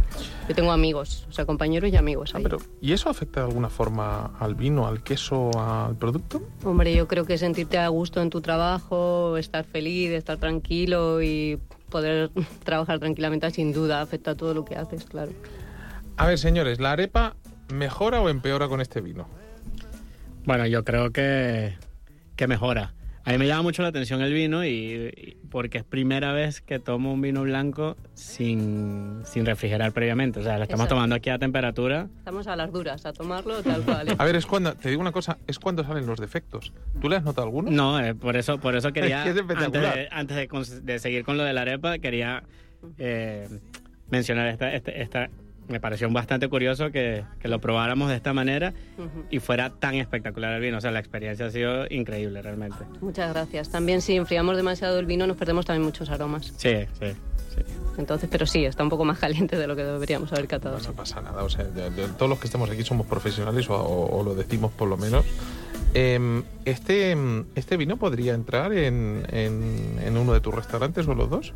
Yo tengo amigos, o sea, compañeros y amigos Ah, pero, ¿Y eso afecta de alguna forma al vino, al queso, al producto? Hombre, yo creo que sentirte a gusto en tu trabajo, estar feliz, estar tranquilo y poder trabajar tranquilamente, sin duda afecta a todo lo que haces, claro. A ver, señores, ¿la arepa mejora o empeora con este vino? Bueno, yo creo que, que mejora. A mí me llama mucho la atención el vino y, y porque es primera vez que tomo un vino blanco sin, sin refrigerar previamente. O sea, lo estamos Exacto. tomando aquí a temperatura. Estamos a las duras, a tomarlo tal cual. ¿eh? A ver, es cuando, te digo una cosa, es cuando salen los defectos. ¿Tú le has notado alguno? No, eh, por eso por eso quería, Es que es antes, de, antes de cons- de seguir con lo de la arepa, quería eh, mencionar esta, esta, me pareció bastante curioso que, que lo probáramos de esta manera Ujú. y fuera tan espectacular el vino. O sea, la experiencia ha sido increíble realmente. Muchas gracias. También si enfriamos demasiado el vino nos perdemos también muchos aromas. Sí, sí, sí. Entonces, pero sí, está un poco más caliente de lo que deberíamos haber catado. No, no pasa nada, o sea, de- de- todos los que estamos aquí somos profesionales o, o- o lo decimos por lo menos. Em, este, este vino podría entrar en, en- en uno de tus restaurantes o los dos.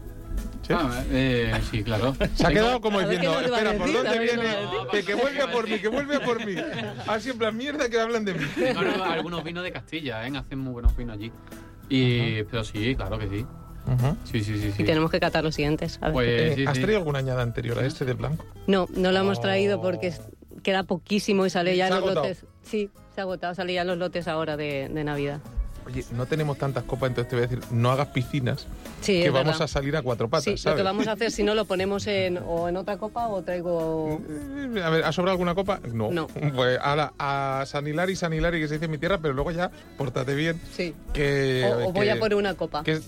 ¿Sí? Ah, eh, sí, claro. Se ha quedado como diciendo, ¿qué nos va a espera, ¿por decir? dónde A ver, ¿qué viene? decir? Que, que vuelve a por mí, que vuelve a por mí. Así en plan, mierda que hablan de mí. Algunos vinos de Castilla, ¿eh? Hacen muy buenos vinos allí. Y, Pero sí, claro que sí. Sí, sí, sí. sí. Y tenemos que catar los siguientes. A ver. Pues Eh, sí, ¿Has sí. traído alguna añada anterior a este de blanco? No, no lo hemos traído Oh. porque es- queda poquísimo y sale ya en los agotado. lotes. Sí, se ha agotado, sale ya en los lotes ahora de, de Navidad. Oye, no tenemos tantas copas, entonces te voy a decir, no hagas piscinas, Sí, que vamos verdad. a salir a cuatro patas, Sí, lo que vamos a hacer, si no, lo ponemos en, o en otra copa o traigo... Eh, A ver, ¿ha sobrado alguna copa? No. No. Pues ala, a San Hilari, San Hilari, que se dice en mi tierra, pero luego ya, pórtate bien. Sí. Que, O, o voy que- a poner una copa. que-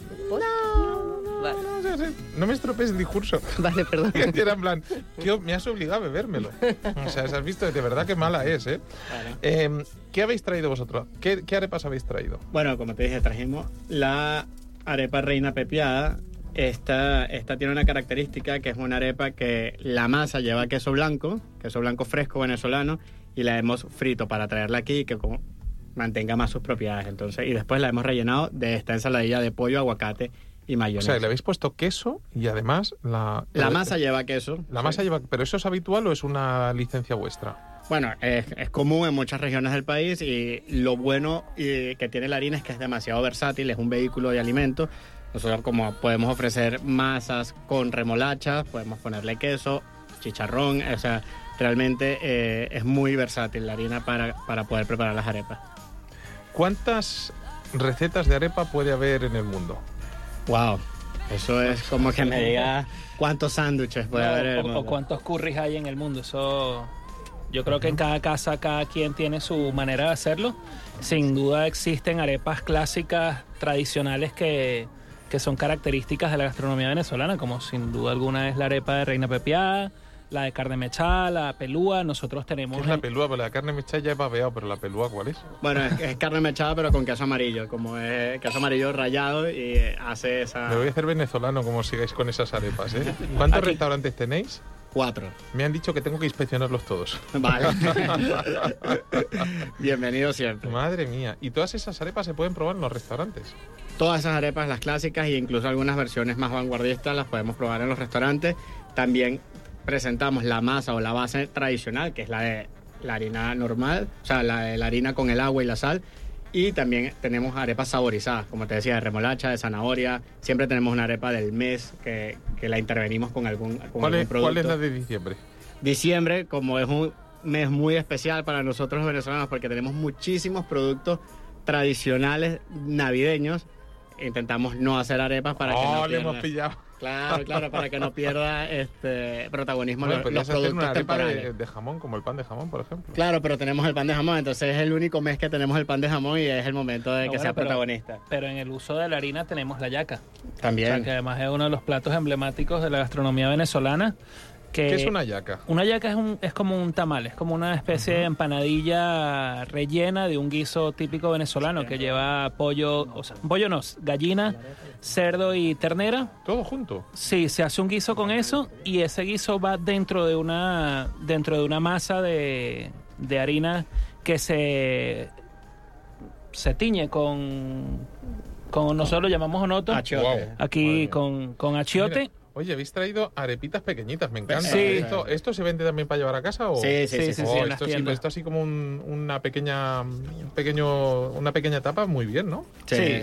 no, no, no me estropees el discurso. Vale, perdón. Era en plan, tío, me has obligado a bebérmelo. O sea, has visto, de verdad que mala es, ¿eh? Eh, ¿Qué habéis traído vosotros? ¿Qué, qué arepas habéis traído? Bueno, como te dije, trajimos la arepa reina pepiada. Esta, esta tiene una característica que es una arepa que la masa lleva queso blanco, queso blanco fresco venezolano, y la hemos frito para traerla aquí y que como mantenga más sus propiedades. Entonces, y después la hemos rellenado de esta ensaladilla de pollo, aguacate y O sea, le habéis puesto queso y además la... La masa lleva queso. La masa lleva... ¿Pero eso es habitual o es una licencia vuestra? Bueno, es, es común en muchas regiones del país y lo bueno eh, que tiene la harina es que es demasiado versátil, es un vehículo de alimentos. Nosotros como podemos ofrecer masas con remolachas, podemos ponerle queso, chicharrón, o sea, realmente eh, es muy versátil la harina para, para poder preparar las arepas. ¿Cuántas recetas de arepa puede haber en el mundo? Wow, eso es como que me diga cuántos sándwiches puede No, haber en el o, o mundo. cuántos curries hay en el mundo. Eso, yo creo que en cada casa, cada quien tiene su manera de hacerlo. Sin duda existen arepas clásicas, tradicionales que, que son características de la gastronomía venezolana, como sin duda alguna es la arepa de reina pepiada, la de carne mechada, la pelúa. Nosotros ¿Qué tenemos es la pelúa? Pues la carne mechada ya he babeado, pero la pelúa, ¿cuál es? Bueno, es, es carne mechada pero con queso amarillo, como es queso amarillo rallado y hace esa... Me voy a hacer venezolano como sigáis con esas arepas, ¿eh? ¿Cuántos Aquí. restaurantes tenéis? Cuatro. Me han dicho que tengo que inspeccionarlos todos. Vale. Bienvenido siempre. Madre mía. ¿Y todas esas arepas se pueden probar en los restaurantes? Todas esas arepas, las clásicas e incluso algunas versiones más vanguardistas las podemos probar en los restaurantes. También presentamos la masa o la base tradicional, que es la de la harina normal, o sea, la de la harina con el agua y la sal. Y también tenemos arepas saborizadas, como te decía, de remolacha, de zanahoria. Siempre tenemos una arepa del mes que, que la intervenimos con algún, con ¿Cuál algún es, producto. cuál es la de diciembre? Diciembre, como es un mes muy especial para nosotros los venezolanos, porque tenemos muchísimos productos tradicionales navideños, intentamos no hacer arepas para que no ¡Oh, le hemos pillado! Claro, claro, para que no pierda este protagonismo Bueno, los, los hacer productos una arepa de, temporales. de jamón, como el pan de jamón, por ejemplo. Claro, pero tenemos el pan de jamón, entonces es el único mes que tenemos el pan de jamón y es el momento de No, que bueno, sea pero- protagonista. Pero en el uso de la harina tenemos la yaca. O sea, También. que además es uno de los platos emblemáticos de la gastronomía venezolana. Que ¿Qué es una yaca? Una yaca es, un- es como un tamal, es como una especie de empanadilla rellena de un guiso típico venezolano que lleva pollo, o sea, pollo no, gallina, cerdo y ternera. ¿Todo junto? Sí, se hace un guiso con eso y ese guiso va dentro de una, dentro de una masa de, de harina que se, se tiñe con, con nosotros lo llamamos onoto, Achiote. Aquí con, con achiote. Mira, oye, habéis traído arepitas pequeñitas, me encanta. Sí. ¿Esto, ¿Esto se vende también para llevar a casa o...? Sí, sí, sí. Sí, sí, sí, Oh, sí, esto, sí, esto así como un- una pequeña un pequeño una pequeña tapa muy bien no Sí. Sí.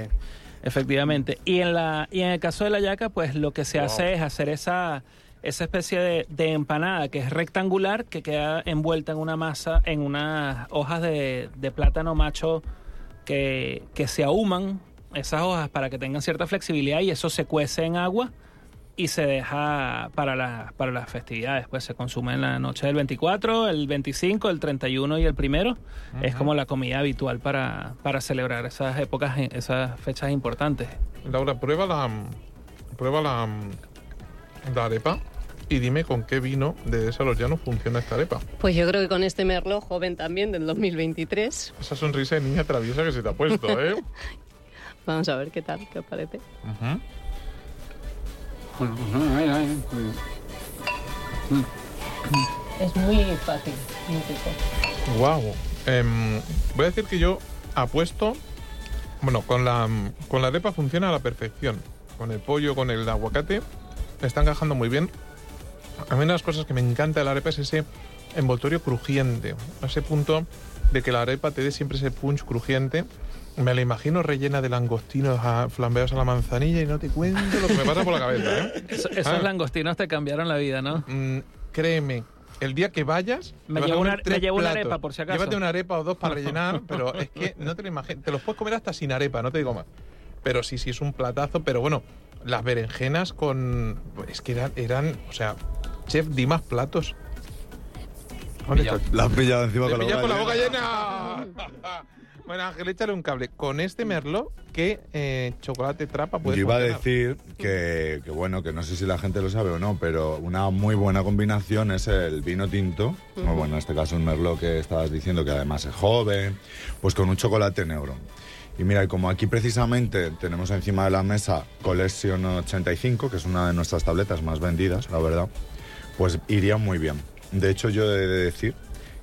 Efectivamente. Y en la y en el caso de la yaca, pues lo que se Wow. hace es hacer esa esa especie de, de empanada que es rectangular, que queda envuelta en una masa, en unas hojas de, de plátano macho que, que se ahuman esas hojas para que tengan cierta flexibilidad y eso se cuece en agua y se deja para, la- para las festividades. Pues se consume en la noche del 24, el 25, el 31 y el primero. Es como la comida habitual para, para celebrar esas épocas, esas fechas importantes. Laura prueba la prueba la, la arepa y dime con qué vino de esa los llanos funciona esta arepa Pues yo creo que con este Merlot joven también del 2023, esa sonrisa de niña traviesa que se te ha puesto eh vamos a ver qué tal, qué os parece. Ujú. Bueno, Es muy fácil, muy rico. Guau. Em, voy a decir que yo apuesto. Bueno, con la, con la arepa funciona a la perfección. Con el pollo, con el aguacate, está encajando muy bien. A mí una de las cosas que me encanta de la arepa es ese envoltorio crujiente. Ese punto de que la arepa te dé siempre ese punch crujiente. Me la imagino rellena de langostinos a- flambeados a la manzanilla y no te cuento lo que me pasa por la cabeza, ¿eh? Eso- esos Ah. langostinos te cambiaron la vida, ¿no? Mm, créeme, el día que vayas. Me llevo una- tres me llevo una arepa, por si acaso. Llévate una arepa o dos para rellenar, pero es que no te lo imaginas. Te los puedes comer hasta sin arepa, no te digo más. Pero sí, sí, es un platazo. Pero bueno, las berenjenas con. Es que eran. eran o sea, chef, di más platos. ¿Dónde Pillado. está? La has pillado encima con la pillas boca con la boca llena. bueno, Ángel, échale un cable. Con este merlot, ¿qué eh, chocolate trapa puedes Yo iba a decir que, que, bueno, que no sé si la gente lo sabe o no, pero una muy buena combinación es el vino tinto, o bueno, en este caso un merlot que estabas diciendo que además es joven, pues con un chocolate negro. Y mira, como aquí precisamente tenemos encima de la mesa Collection 85, que es una de nuestras tabletas más vendidas, la verdad, pues iría muy bien. De hecho, yo he de decir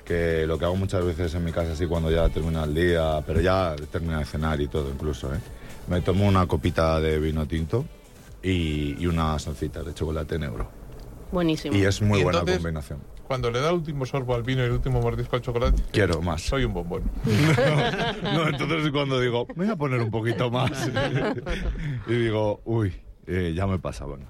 que lo que hago muchas veces en mi casa, así cuando ya termina el día, pero ya termina de cenar y todo incluso, ¿eh? me tomo una copita de vino tinto y, y unas oncitas de chocolate negro. Buenísimo. Y es muy Y buena entonces, combinación. cuando le da el último sorbo al vino y el último mordisco al chocolate, Quiero más. soy un bombón. No, entonces es cuando digo, me voy a poner un poquito más. y digo, uy, eh, ya me pasa, bueno.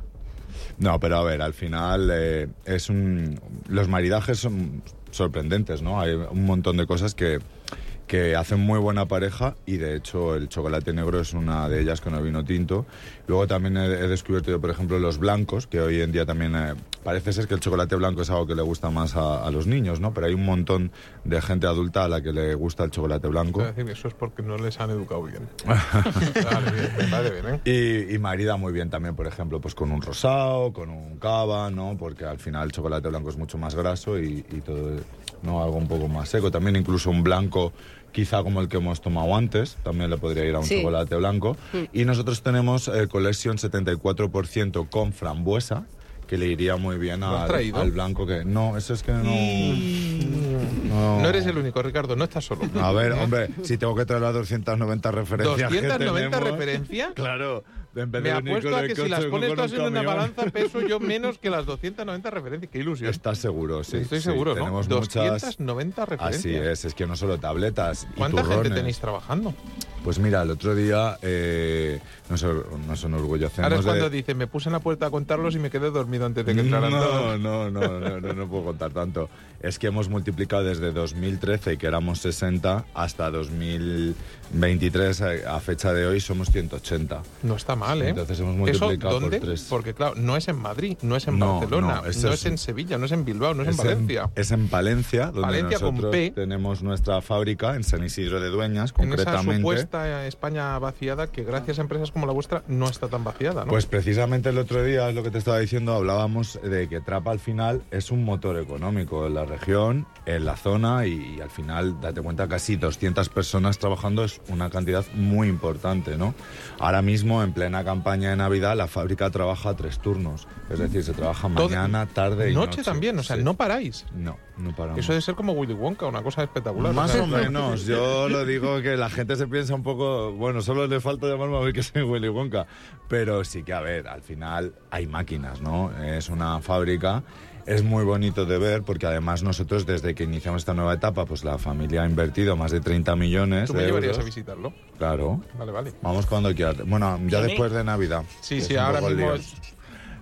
No, pero a ver, al final eh, es un... Los maridajes son sorprendentes, ¿no? Hay un montón de cosas que, que hacen muy buena pareja y de hecho el chocolate negro es una de ellas con el vino tinto. Luego también he, he descubierto yo, por ejemplo, los blancos, que hoy en día también eh, parece ser que el chocolate blanco es algo que le gusta más a, a los niños, ¿no? Pero hay un montón de gente adulta a la que le gusta el chocolate blanco. Decir, eso es porque no les han educado bien. Vale, bien, me parece bien, ¿eh? Y, y marida muy bien también, por ejemplo, pues con un rosado, con un cava, ¿no? Porque al final el chocolate blanco es mucho más graso y, y todo, ¿no? Algo un poco más seco. También incluso un blanco, quizá como el que hemos tomado antes, también le podría ir a un Sí. chocolate blanco. Y nosotros tenemos eh, Collection 74% con frambuesa, que le iría muy bien ¿Lo has al, al blanco que... No, eso es que no... no... No eres el único, Ricardo, no estás solo. A ver, hombre, si tengo que traer las 290 referencias que 290 tenemos- referencias. Claro, en vez Me de venir apuesto a que si las pones todas en una balanza peso yo menos que las 290 referencias. Qué ilusión. Estás seguro, sí. Estoy sí, seguro, ¿no? Tenemos muchas... 290 referencias. Así es, es que no solo tabletas y ¿Cuánta gente tenéis trabajando? Pues mira, el otro día eh, nos, nos enorgullecemos Ahora es cuando de... dice, me puse en la puerta a contarlos y me quedé dormido antes de que entraran no, no, no, no, no, no puedo contar tanto. Es que hemos multiplicado desde 2013, que éramos 60, hasta 2023, a, a fecha de hoy, somos 180. No está mal, ¿eh? Entonces hemos ¿Eso multiplicado dónde? por tres. Porque claro, no es en Madrid, no es en No, Barcelona, no, es, es- en Sevilla, no es en Bilbao, no es, en Valencia. es en Palencia, donde Valencia con P. tenemos nuestra fábrica, en San Isidro de Dueñas, En esa concretamente. supuesta España vaciada que gracias a empresas como la vuestra no está tan vaciada, ¿no? Pues precisamente el otro día, es lo que te estaba diciendo, hablábamos de que Trapa al final es un motor económico en la región, en la zona y, al final, date cuenta, casi 200 personas trabajando es una cantidad muy importante, ¿no? Ahora mismo, en plena campaña de Navidad, la fábrica trabaja tres turnos, es decir, se trabaja mañana, tarde y noche. noche también, o sea, Sí. no paráis. No, no paramos. Eso debe ser como Willy Wonka, una cosa espectacular. Más o menos, yo lo digo que la gente se piensa un poco, bueno, solo le falta llamarme a ver que soy Willy Wonka, pero sí que a ver, al final hay máquinas, ¿no? Es una fábrica, es muy bonito de ver porque además nosotros desde que iniciamos esta nueva etapa, pues la familia ha invertido más de 30 millones Tú me de llevarías a visitarlo. Claro, Vale, vale. vamos cuando quieras. Bueno, ya Sí. después de Navidad. Sí, sí, es ahora mismo es-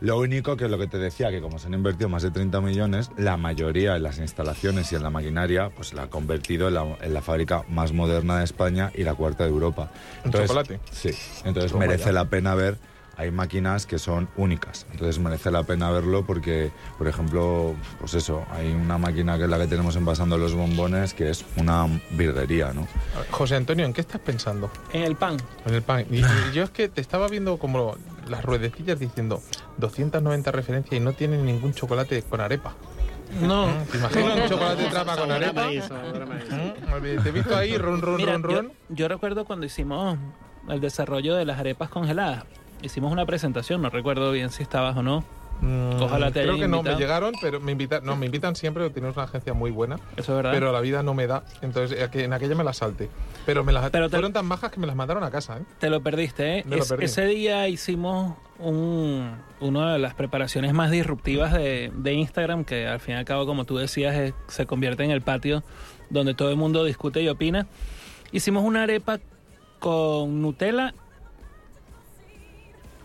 Lo único que lo que te decía, que como se han invertido más de 30 millones, la mayoría en las instalaciones y en la maquinaria, pues la ha convertido en la, en la fábrica más moderna de España y la cuarta de Europa. ¿En chocolate? Sí. Entonces Toma merece ya. la pena ver, hay máquinas que son únicas. Entonces merece la pena verlo porque, por ejemplo, pues eso, hay una máquina que es la que tenemos envasando los bombones, que es una virguería, ¿no? José Antonio, ¿en qué estás pensando? En el pan. En el pan. Y, y yo es que te estaba viendo como las ruedecillas diciendo 290 referencias y no tienen ningún chocolate con arepa. No. ¿Te imaginas un chocolate trapa con arepa? ¿Mm? Te he visto ahí, ron, ron, Mira, ron, yo, ron. yo recuerdo cuando hicimos el desarrollo de las arepas congeladas. Hicimos una presentación, no recuerdo bien si estabas o no. Mm, Ojalá te Creo que no, me llegaron, pero me invitan, no, me invitan siempre, tenemos una agencia muy buena, Eso es verdad. pero la vida no me da. Entonces, eh, en aquella me las salte. Pero me las Pero te- fueron tan bajas que me las mandaron a casa, ¿eh? Te lo perdiste, ¿eh? Lo perdí. ese día hicimos un, una de las preparaciones más disruptivas de, de Instagram, que al fin y al cabo, como tú decías, es- se convierte en el patio donde todo el mundo discute y opina. Hicimos una arepa con Nutella.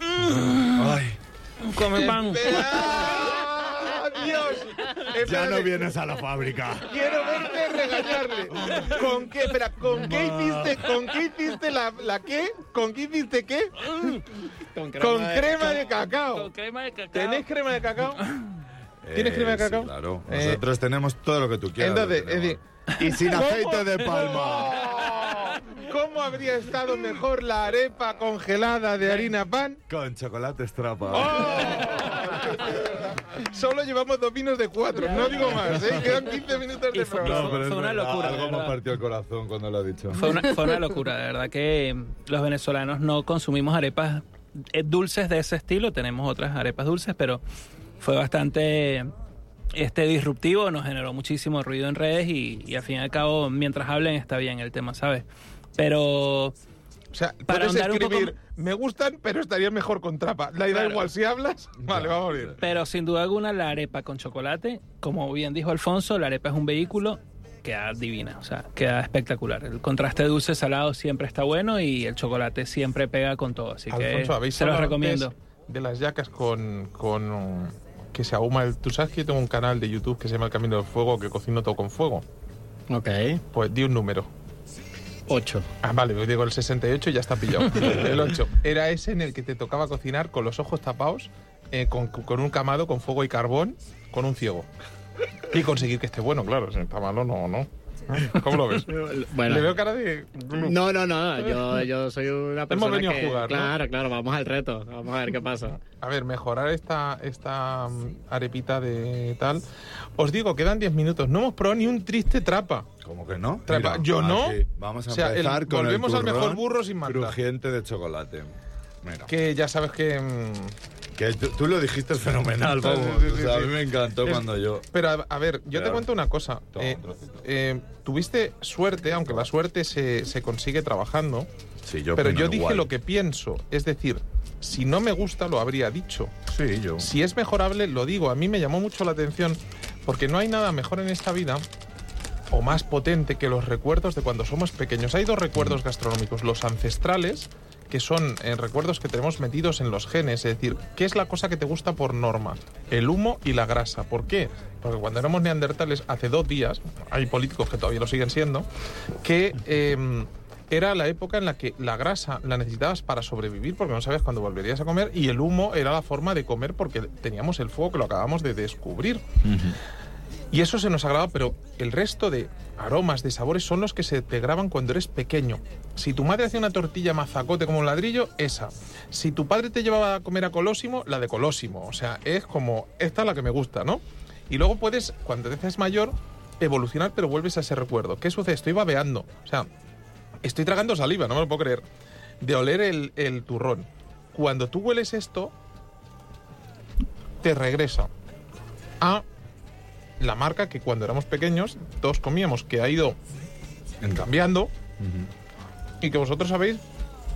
Ay, Come pan. ¡Ah, Dios! ya no vienes a la fábrica. Quiero verte regañarle. ¿Con qué? Espera, ¿con qué hiciste? ¿Con qué hiciste la, la qué? ¿Con qué hiciste qué? Con Con de- crema de cacao. Con crema de cacao. ¿Tenéis crema de cacao? ¿Tienes crema de Eh, sí, cacao? claro, Eh, nosotros tenemos todo lo que tú quieras. Entonces, es decir, y sin aceite de palma. ¿Cómo habría estado mejor la arepa congelada de harina pan? Con chocolate estrapa. ¡Oh! Solo llevamos dos vinos de cuatro, no digo más, ¿eh? Quedan 15 minutos de fue- programa. No, Fue una verdad, locura, Algo me partió el corazón cuando lo ha dicho. Fue una, fue una locura, de verdad que los venezolanos no consumimos arepas eh, dulces de ese estilo, tenemos otras arepas dulces, pero fue bastante este disruptivo, nos generó muchísimo ruido en redes y, y al fin y al cabo, mientras hablen está bien el tema, ¿sabes? Pero sea, Para puedes un poco escribir, me gustan, pero estaría mejor con trapa. Da Claro. igual si hablas. Vale, vamos bien. Pero sin duda alguna la arepa con chocolate, como bien dijo Alfonso, la arepa es un vehículo queda divina, o sea, queda espectacular. El contraste dulce salado siempre está bueno y el chocolate siempre pega con todo, así Alfonso, que ¿habéis se los recomiendo. de las yacas con, con que se ahuma el... Tú sabes que yo tengo un canal de YouTube que se llama El Camino del Fuego, que cocino todo con fuego. Ok. Pues di un número. 8. Ah, vale, yo digo el 68 y ya está pillado. el 8. Era ese en el que te tocaba cocinar con los ojos tapados, eh, con, con un camado, con fuego y carbón, con un ciego. Y conseguir que esté bueno, claro. Si está malo, no, no. ¿Cómo lo ves? Bueno. Le veo cara de... No, no, no. Yo, yo soy una persona venido a que- jugar, ¿no? Claro, claro. Vamos al reto. Vamos a ver qué pasa. A ver, mejorar esta, esta mm, arepita de tal. Os digo, quedan 10 minutos. No hemos probado ni un triste trapa. ¿Cómo que no? Trapa. Mira, Yo no. Vamos a O sea, el- empezar con volvemos el al mejor burro sin mandar. Crujiente de chocolate. Mira. Que ya sabes que... mm, Que tú, tú lo dijiste fenomenal, Sí, vamos. sí, sí, O sea, a sí. mí me encantó Es- cuando yo... Pero a, a ver, yo te cuento una cosa. Eh, eh, tuviste suerte, aunque la suerte se, se consigue trabajando. Sí, yo pero yo dije igual. lo que pienso. Es decir, si no me gusta, lo habría dicho. Sí, yo. Si es mejorable, lo digo. A mí me llamó mucho la atención porque no hay nada mejor en esta vida o más potente que los recuerdos de cuando somos pequeños. Hay dos recuerdos gastronómicos, los ancestrales, que son eh, recuerdos que tenemos metidos en los genes, es decir, ¿qué es la cosa que te gusta por norma? El humo y la grasa. ¿Por qué? Porque cuando éramos neandertales, hace dos días, hay políticos que todavía lo siguen siendo, que... eh, era la época en la que la grasa la necesitabas para sobrevivir porque no sabías cuándo volverías a comer y el humo era la forma de comer porque teníamos el fuego que lo acabamos de descubrir. Y eso se nos agrada, pero el resto de aromas, de sabores son los que se te graban cuando eres pequeño. Si tu madre hacía una tortilla mazacote como un ladrillo, esa. Si tu padre te llevaba a comer a Colosimo, la de Colosimo. O sea, es como, esta es la que me gusta, ¿no? Y luego puedes, cuando te haces mayor, evolucionar, pero vuelves a ese recuerdo. ¿Qué sucede? Estoy babeando. O sea, estoy tragando saliva, no me lo puedo creer. De oler el, el turrón. Cuando tú hueles esto, te regresa a la marca que cuando éramos pequeños todos comíamos, que ha ido cambiando y que vosotros habéis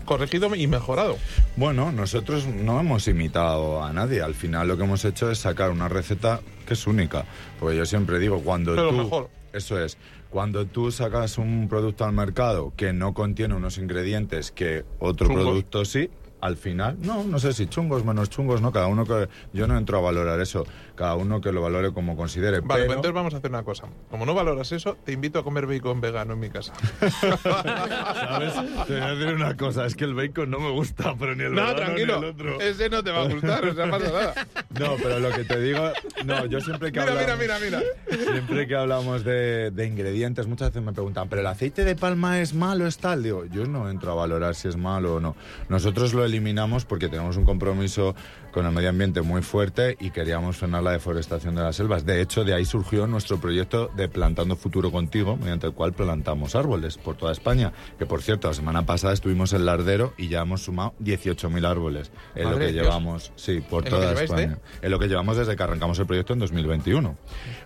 corregido y mejorado. Bueno, nosotros no hemos imitado a nadie. Al final lo que hemos hecho es sacar una receta que es única. Porque yo siempre digo, cuando Pero tú... mejor. Eso es. Cuando tú sacas un producto al mercado que no contiene unos ingredientes que otro Chungos. producto sí, al final, no, no sé si chungos, menos chungos, no, cada uno que... Yo no entro a valorar eso, cada uno que lo valore como considere. Vale, pues pero- entonces vamos a hacer una cosa. Como no valoras eso, te invito a comer bacon vegano en mi casa. ¿Sabes? Te voy a decir una cosa, es que el bacon no me gusta, pero ni el no, vegano tranquilo. ni el otro. Ese no te va a gustar, o sea, pasa nada. No, pero lo que te digo, no, yo siempre que Mira, hablamos, mira, mira, mira. siempre que hablamos de, de ingredientes, muchas veces me preguntan, ¿pero el aceite de palma es malo, es tal? Digo, yo no entro a valorar si es malo o no. Nosotros lo eliminamos porque tenemos un compromiso con el medio ambiente muy fuerte y queríamos frenar la deforestación de las selvas. De hecho, de ahí surgió nuestro proyecto de Plantando Futuro Contigo, mediante el cual plantamos árboles por toda España. Que por cierto, la semana pasada estuvimos en Lardero y ya hemos sumado 18.000 árboles en Madre lo que Dios. llevamos, sí, por ¿En lo que toda lleváis de? España. En lo que llevamos desde que arrancamos el proyecto en 2021.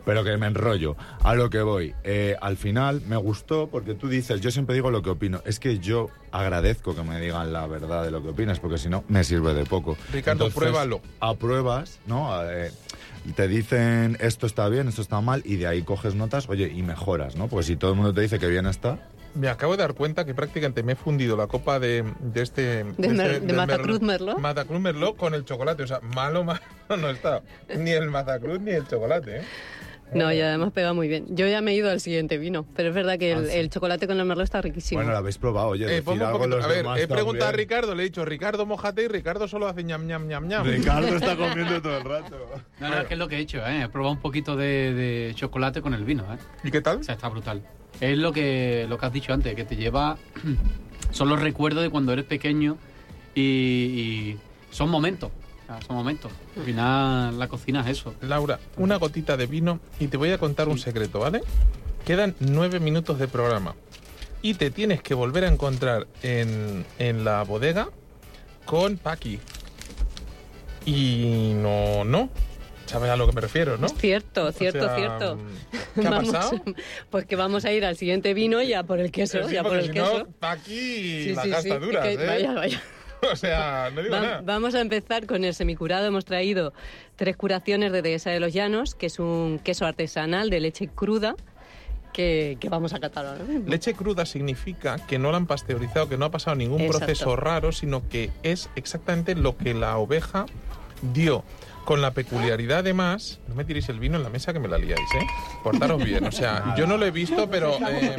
Pero que me enrollo. A lo que voy. Eh, al final me gustó porque tú dices, yo siempre digo lo que opino. Es que yo agradezco que me digan la verdad de lo que opinas, porque si no, me sirve de poco. Ricardo, pruébalo. Apruebas, ¿no? Eh, te dicen esto está bien, esto está mal, y de ahí coges notas, oye, y mejoras, ¿no? Pues si todo el mundo te dice que bien está, Me acabo de dar cuenta que prácticamente me he fundido la copa de, de este... De Mer- este- de Matacruz Merlot. Matacruz Merlot con el chocolate. O sea, malo, malo no está. Ni el Matacruz ni el chocolate, ¿eh? No, y además pega muy bien. Yo ya me he ido al siguiente vino, pero es verdad que el, Ah, sí. el chocolate con el merlot está riquísimo. bueno, lo habéis probado, oye, Eh, decir algo los a ver, demás he preguntado a. Ricardo, le he dicho, Ricardo, mojate y Ricardo solo hace ñam, ñam, ñam, ñam. Ricardo está comiendo todo el rato. No, no, es que es lo que he hecho, ¿eh? He probado un poquito de, de chocolate con el vino, ¿eh? ¿Y qué tal? O sea, está brutal. Es lo que, lo que has dicho antes, que te lleva... son los recuerdos de cuando eres pequeño y, y son momentos. Sea, son momentos. Al final la cocina es eso. Laura, una gotita de vino y te voy a contar un secreto, ¿vale? Quedan nueve minutos de programa y te tienes que volver a encontrar en, en la bodega con Paqui. Y no, no. ¿Sabes a lo que me refiero, no? Cierto, cierto, O sea, cierto. ¿Qué ha Vamos- pasado? Pues que vamos a ir al siguiente vino ya por el queso, Sí, ya por el si no, queso. está aquí Sí, que- ¿eh? Vaya, vaya. O sea, no digo Va- nada. vamos a empezar con el semicurado. Hemos traído tres curaciones de Dehesa de los Llanos, que es un queso artesanal de leche cruda que, que vamos a catar ahora mismo. Leche cruda significa que no la han pasteurizado, que no ha pasado ningún Exacto. proceso raro, sino que es exactamente lo que la oveja dio. Con la peculiaridad además, no me tiréis el vino en la mesa que me la liáis, ¿eh? Portaros bien, o sea, yo no lo he visto, pero eh,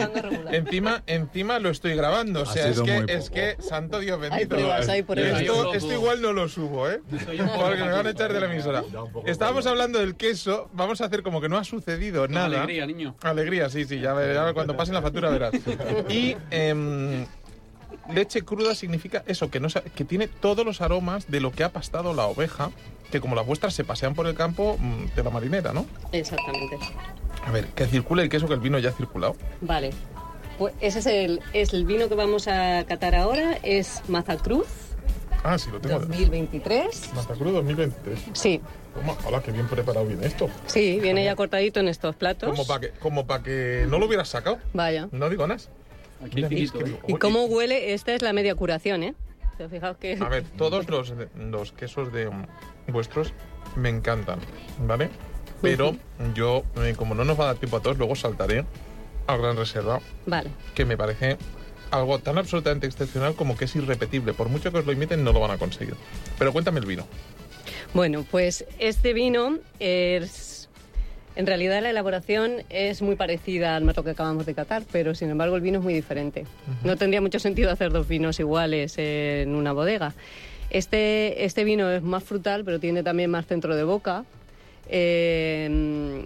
encima, encima lo estoy grabando, o sea, es que, es que, santo Dios bendito. Hay pruebas, hay pruebas. Esto, esto igual no lo subo, ¿eh? Porque me van a echar de la emisora. Estábamos hablando del queso, vamos a hacer como que no ha sucedido nada. Alegría, niño. Alegría, sí, sí, ya, ya cuando pase la factura verás. Y em, leche cruda significa eso, que, no, que tiene todos los aromas de lo que ha pastado la oveja, que como las vuestras se pasean por el campo mm, de la marinera, ¿no? Exactamente. A ver, que circule el queso, que el vino ya ha circulado. Vale. Pues ese es el, es el vino que vamos a catar ahora. Es Mazacruz Ah, sí, lo tengo. 2023. Mazzacruz 2023. Sí, Toma, hola, qué bien preparado viene esto. sí, viene ya cortadito en estos platos. Como para que, como pa' que no lo hubieras sacado. Vaya. No digo nada. Aquí finito, ¿eh? ¿Y cómo huele? Esta es la media curación, ¿eh? ¿Te fijaos que...? A ver, todos los, los quesos de mm, vuestros me encantan, ¿vale? Pero yo, eh, como no nos va a dar tiempo a todos, luego saltaré a Gran Reserva, Vale. que me parece algo tan absolutamente excepcional como que es irrepetible. Por mucho que os lo imiten, no lo van a conseguir. Pero cuéntame el vino. Bueno, pues este vino es... En realidad la elaboración es muy parecida al mato que acabamos de catar, pero sin embargo el vino es muy diferente. No tendría mucho sentido hacer dos vinos iguales en una bodega. Este, este vino es más frutal, pero tiene también más centro de boca. Eh,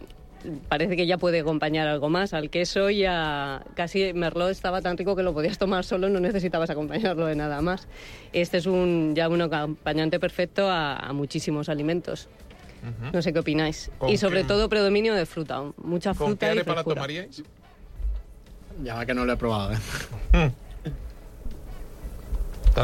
parece que ya puede acompañar algo más al queso y a casi Merlot estaba tan rico que lo podías tomar solo, no necesitabas acompañarlo de nada más. Este es un ya un acompañante perfecto a, a muchísimos alimentos. No sé qué opináis. ¿Con Y sobre qué- todo predominio de fruta, mucha ¿Con qué fruta y arepa la frescura. tomaríais? Ya va que no lo he probado. ¿eh?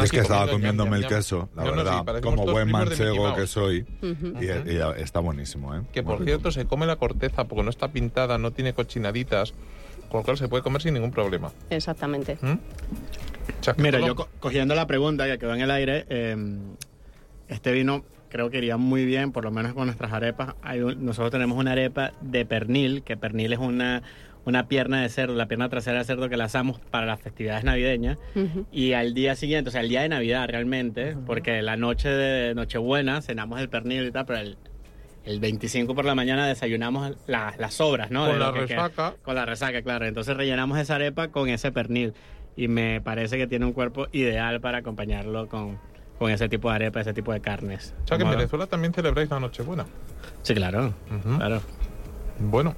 Es que estaba comiendo, comiéndome el queso, la No, no, sí, verdad, como buen manchego que soy. Y, y está buenísimo, ¿eh? Que Muy por rico. cierto se come la corteza porque no está pintada, no tiene cochinaditas, con lo cual se puede comer sin ningún problema. Exactamente. ¿Mm? Mira, yo co- cogiendo la pregunta que quedó en el aire, eh, este vino creo que iría muy bien, por lo menos con nuestras arepas. Hay un- nosotros tenemos una arepa de pernil, que pernil es una, una pierna de cerdo, la pierna trasera de cerdo que la asamos para las festividades navideñas. Ujú. Y al día siguiente, o sea, el día de Navidad realmente, porque la noche de Nochebuena cenamos el pernil y tal, pero el, el 25 por la mañana desayunamos la- las sobras, ¿no? Con De la que queda. resaca. Con la resaca, claro. Entonces rellenamos esa arepa con ese pernil. Y me parece que tiene un cuerpo ideal para acompañarlo con, con ese tipo de arepa, ese tipo de carnes. O sea que en Venezuela también celebráis la Nochebuena. Sí, claro. Ujú. claro. Bueno,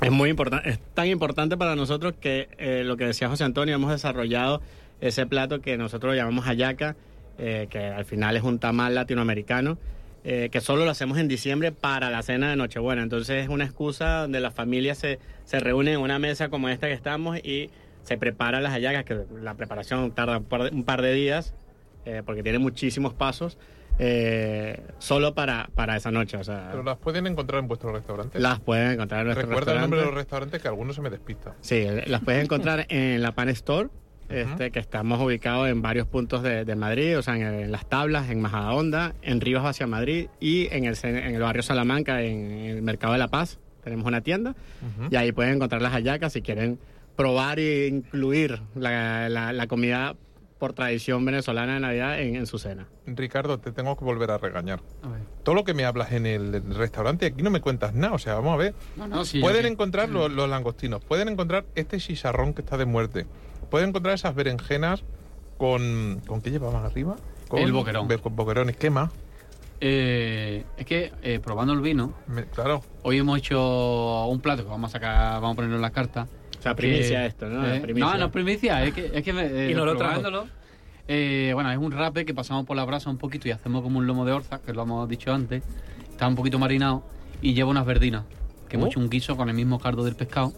Es muy importante, es tan importante para nosotros que eh, lo que decía José Antonio, hemos desarrollado ese plato que nosotros llamamos hallaca, eh, que al final es un tamal latinoamericano, eh, que solo lo hacemos en diciembre para la cena de Nochebuena. Entonces es una excusa donde las familias se, se reúnen en una mesa como esta que estamos y se preparan las hallacas, que la preparación tarda un par de, un par de días, eh, porque tiene muchísimos pasos, eh, solo para, para esa noche. O sea, pero las pueden encontrar en vuestros restaurantes. las pueden encontrar en nuestro Recuerda el nombre de los restaurante. restaurantes que algunos se me despista. Sí, las puedes encontrar en la Pan Store, este, que estamos ubicados en varios puntos de, de Madrid, o sea, en, en Las Tablas, en Majadahonda, en Rivas hacia Madrid y en el, en el barrio Salamanca, en, el Mercado de la Paz. Tenemos una tienda Ujú. y ahí pueden encontrar las hallacas si quieren probar e incluir la, la- la comida por tradición venezolana de Navidad en, en su cena. Ricardo, te tengo que volver a regañar. A ver. Todo lo que me hablas en el restaurante, aquí no me cuentas nada. O sea, vamos a ver. No, no, sí, pueden encontrar los, los langostinos, pueden encontrar este chicharrón que está de muerte, pueden encontrar esas berenjenas con... ¿Con qué llevaban arriba? Con El boquerón. be- Con boquerones. ¿Qué más? Eh, es que eh, probando el vino, Me- claro. hoy hemos hecho un plato que vamos a sacar, vamos a ponerlo en la carta. O sea, primicia que- esto, ¿no? eh, Primicia. No, no es primicia, es que, es que eh, Y no lo probándolo, eh, bueno, es un rape que pasamos por la brasa un poquito y hacemos como un lomo de orza, que lo hemos dicho antes. Está un poquito marinado y lleva unas verdinas, que hemos Oh. hecho un guiso con el mismo cardo del pescado,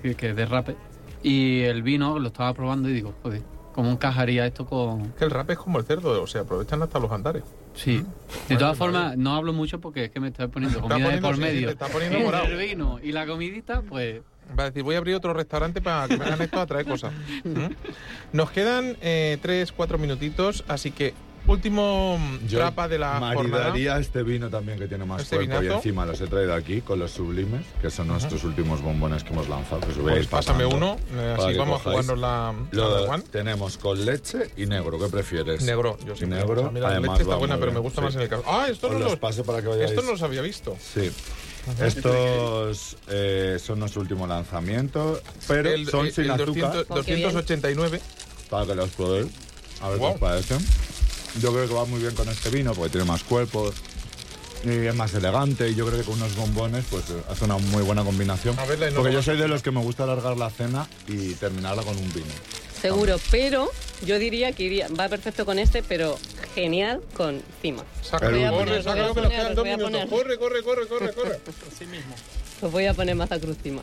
que, que es de rape. Y el vino lo estaba probando y digo, joder, ¿cómo encajaría esto con...? Es que el rap es como el cerdo, o sea, aprovechan hasta los andares. Sí. De todas formas, no hablo mucho porque es que me estoy poniendo Está comida de por sí, sí, medio. te está poniendo morado. el vino y la comidita, pues Va a decir, voy a abrir otro restaurante para que me hagan esto a traer cosas. ¿Mm? Nos quedan eh, tres, cuatro minutitos, así que último mm, Yo trapa de la jornada. maridaría este vino también que tiene más ¿Este cuerpo y vinazo? encima los he traído aquí con los sublimes, que son nuestros últimos bombones que hemos lanzado. Que os Pues pásame uno, eh, así que vamos a jugarnos la, Lo la tenemos con leche y negro, ¿qué prefieres? Negro, yo siempre. Negro, sea, mira, la además leche está buena, pero me gusta sí. más en el caso. Ah, esto no los paso para que veáis. esto no los había visto. Sí. Estos eh, son nuestro último lanzamiento, pero el, son el- sin el azúcar 200 Oh, qué bien. 289. para que los probéis. A ver Guau. qué os parecen. Yo creo que va muy bien con este vino porque tiene más cuerpo y es más elegante y yo creo que con unos bombones pues hace una muy buena combinación. A ver, la porque yo soy de los que me gusta alargar la cena y terminarla con un vino. Seguro, pero yo diría que iría, va perfecto con este, pero genial con cima. A corre, a que nos quedan dos a minutos. Corre, corre, corre, corre, corre. Así mismo. Os voy a poner Mazacruz cima.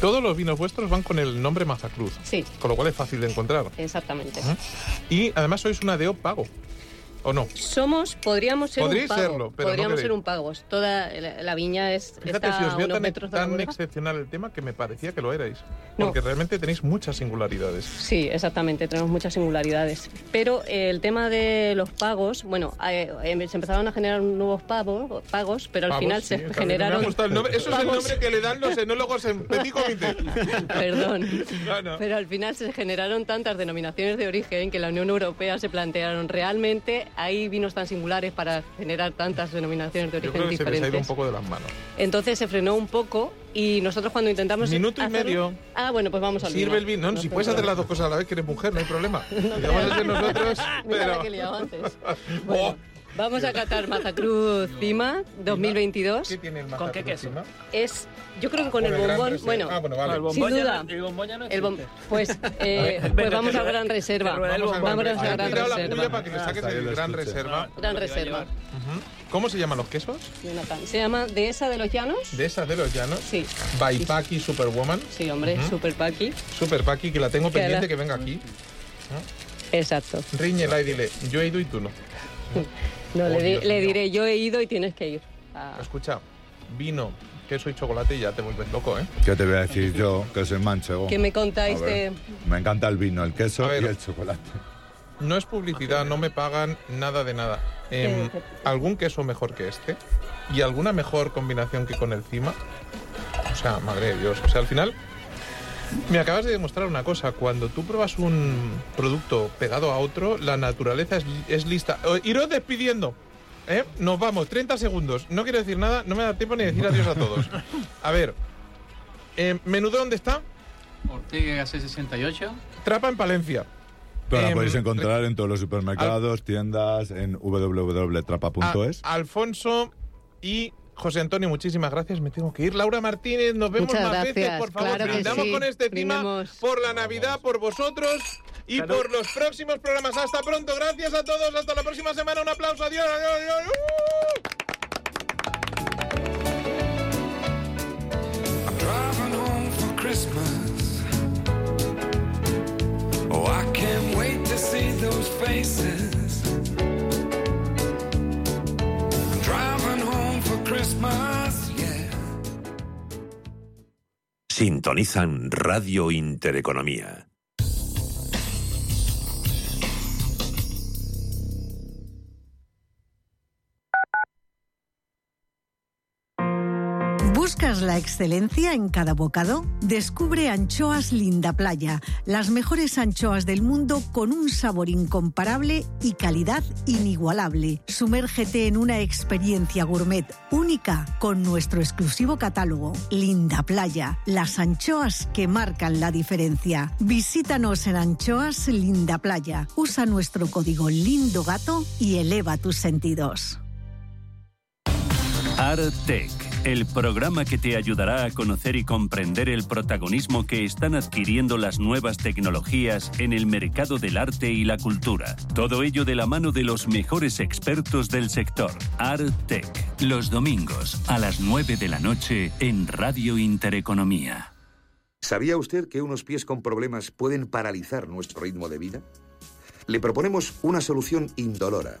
Todos los vinos vuestros van con el nombre Mazacruz, Sí, con lo cual es fácil de encontrar. exactamente. Y además sois una DEO pago. ¿O no? Somos, podríamos ser un pago. serlo, pero podríamos ser un pagos. Toda la, la viña es Fíjate está si os a veo tan, metros tan excepcional el tema que me parecía que lo erais. No. Porque realmente tenéis muchas singularidades. Sí, exactamente, tenemos muchas singularidades. Pero eh, el tema de los pagos, bueno, eh, eh, se empezaron a generar nuevos pagos, pagos pero al final sí, se generaron... Me ha el nombre. Eso es el nombre que le dan los enólogos en Petit Comité. Perdón. No, no. Pero al final se generaron tantas denominaciones de origen que la Unión Europea se plantearon realmente hay vinos tan singulares para generar tantas denominaciones de Yo origen creo que se les ha ido un diferentes. poco de las manos. Entonces se frenó un poco y nosotros cuando intentamos Minuto y medio. Ah, bueno, pues vamos al Sirve el vino. No, si puedes hacer las dos cosas a la vez, que eres mujer, no hay problema. Y vamos a ser nosotros, Mira la pero... que antes. Oh, Bueno, vamos a catar Mazacruz Cima 2022. ¿Qué tiene el ¿Con qué queso? Es, yo creo que con Con el bombón, bueno, Ah, bueno, vale. el Sin bombón duda. no- el bombón ya no el bom- existe. pues, eh, pues vamos a Gran Reserva. Vamos a Gran la Reserva. para que saques el Gran. Reserva. Gran Reserva. ¿Cómo se llaman los quesos? Jonathan. Se llama Dehesa de los Llanos. De esas de los llanos. Sí, By Paki Superwoman. sí, hombre, super paqui. Super Paki, que la tengo Que pendiente la- que venga aquí. Exacto. Riñela y dile, yo he ido y tú no. No, Oh, le, di- diré, yo he ido y tienes que ir. Ah, Escucha, vino, queso y chocolate y ya te vuelves loco, ¿eh? ¿Qué te voy a decir yo? Que soy manchego. ¿Qué me contáis de...? Me encanta el vino, el queso ver. y el chocolate. No es publicidad, no me pagan nada de nada. Eh, ¿Algún queso mejor que este? ¿Y alguna mejor combinación que con el cima? O sea, madre de Dios. O sea, al final me acabas de demostrar una cosa. Cuando tú pruebas un producto pegado a otro, la naturaleza es, es lista. Eh, iros despidiendo. ¿eh? Nos vamos, 30 segundos. No quiero decir nada, no me da tiempo ni decir adiós a todos. A ver, eh, ¿menudo dónde está? Ortega C68. Trapa en Palencia. Pero la Em, podéis encontrar en todos los supermercados, tiendas, en www.trapa.es. Alfonso y José Antonio, muchísimas gracias. Me tengo que ir. Laura Martínez, nos vemos Muchas más veces, por favor. claro Brindamos sí. con este tema por la Navidad, por vosotros y Salud. por los próximos programas. Hasta pronto. Gracias a todos. Hasta la próxima semana. Un aplauso. Adiós, adiós, adiós. I'm driving home for Christmas. Oh, I can't wait to see those faces. Sintonizan Radio Intereconomía. ¿Buscas la excelencia en cada bocado? Descubre Anchoas Linda Playa, las mejores anchoas del mundo con un sabor incomparable y calidad inigualable. Sumérgete en una experiencia gourmet única con nuestro exclusivo catálogo. Linda Playa, las anchoas que marcan la diferencia. Visítanos en Anchoas Linda Playa. Usa nuestro código Lindo Gato y eleva tus sentidos. Artec, el programa que te ayudará a conocer y comprender el protagonismo que están adquiriendo las nuevas tecnologías en el mercado del arte y la cultura. Todo ello de la mano de los mejores expertos del sector. Artec, los domingos a las 9 de la noche en Radio Intereconomía. ¿Sabía usted que unos pies con problemas pueden paralizar nuestro ritmo de vida? Le proponemos una solución indolora,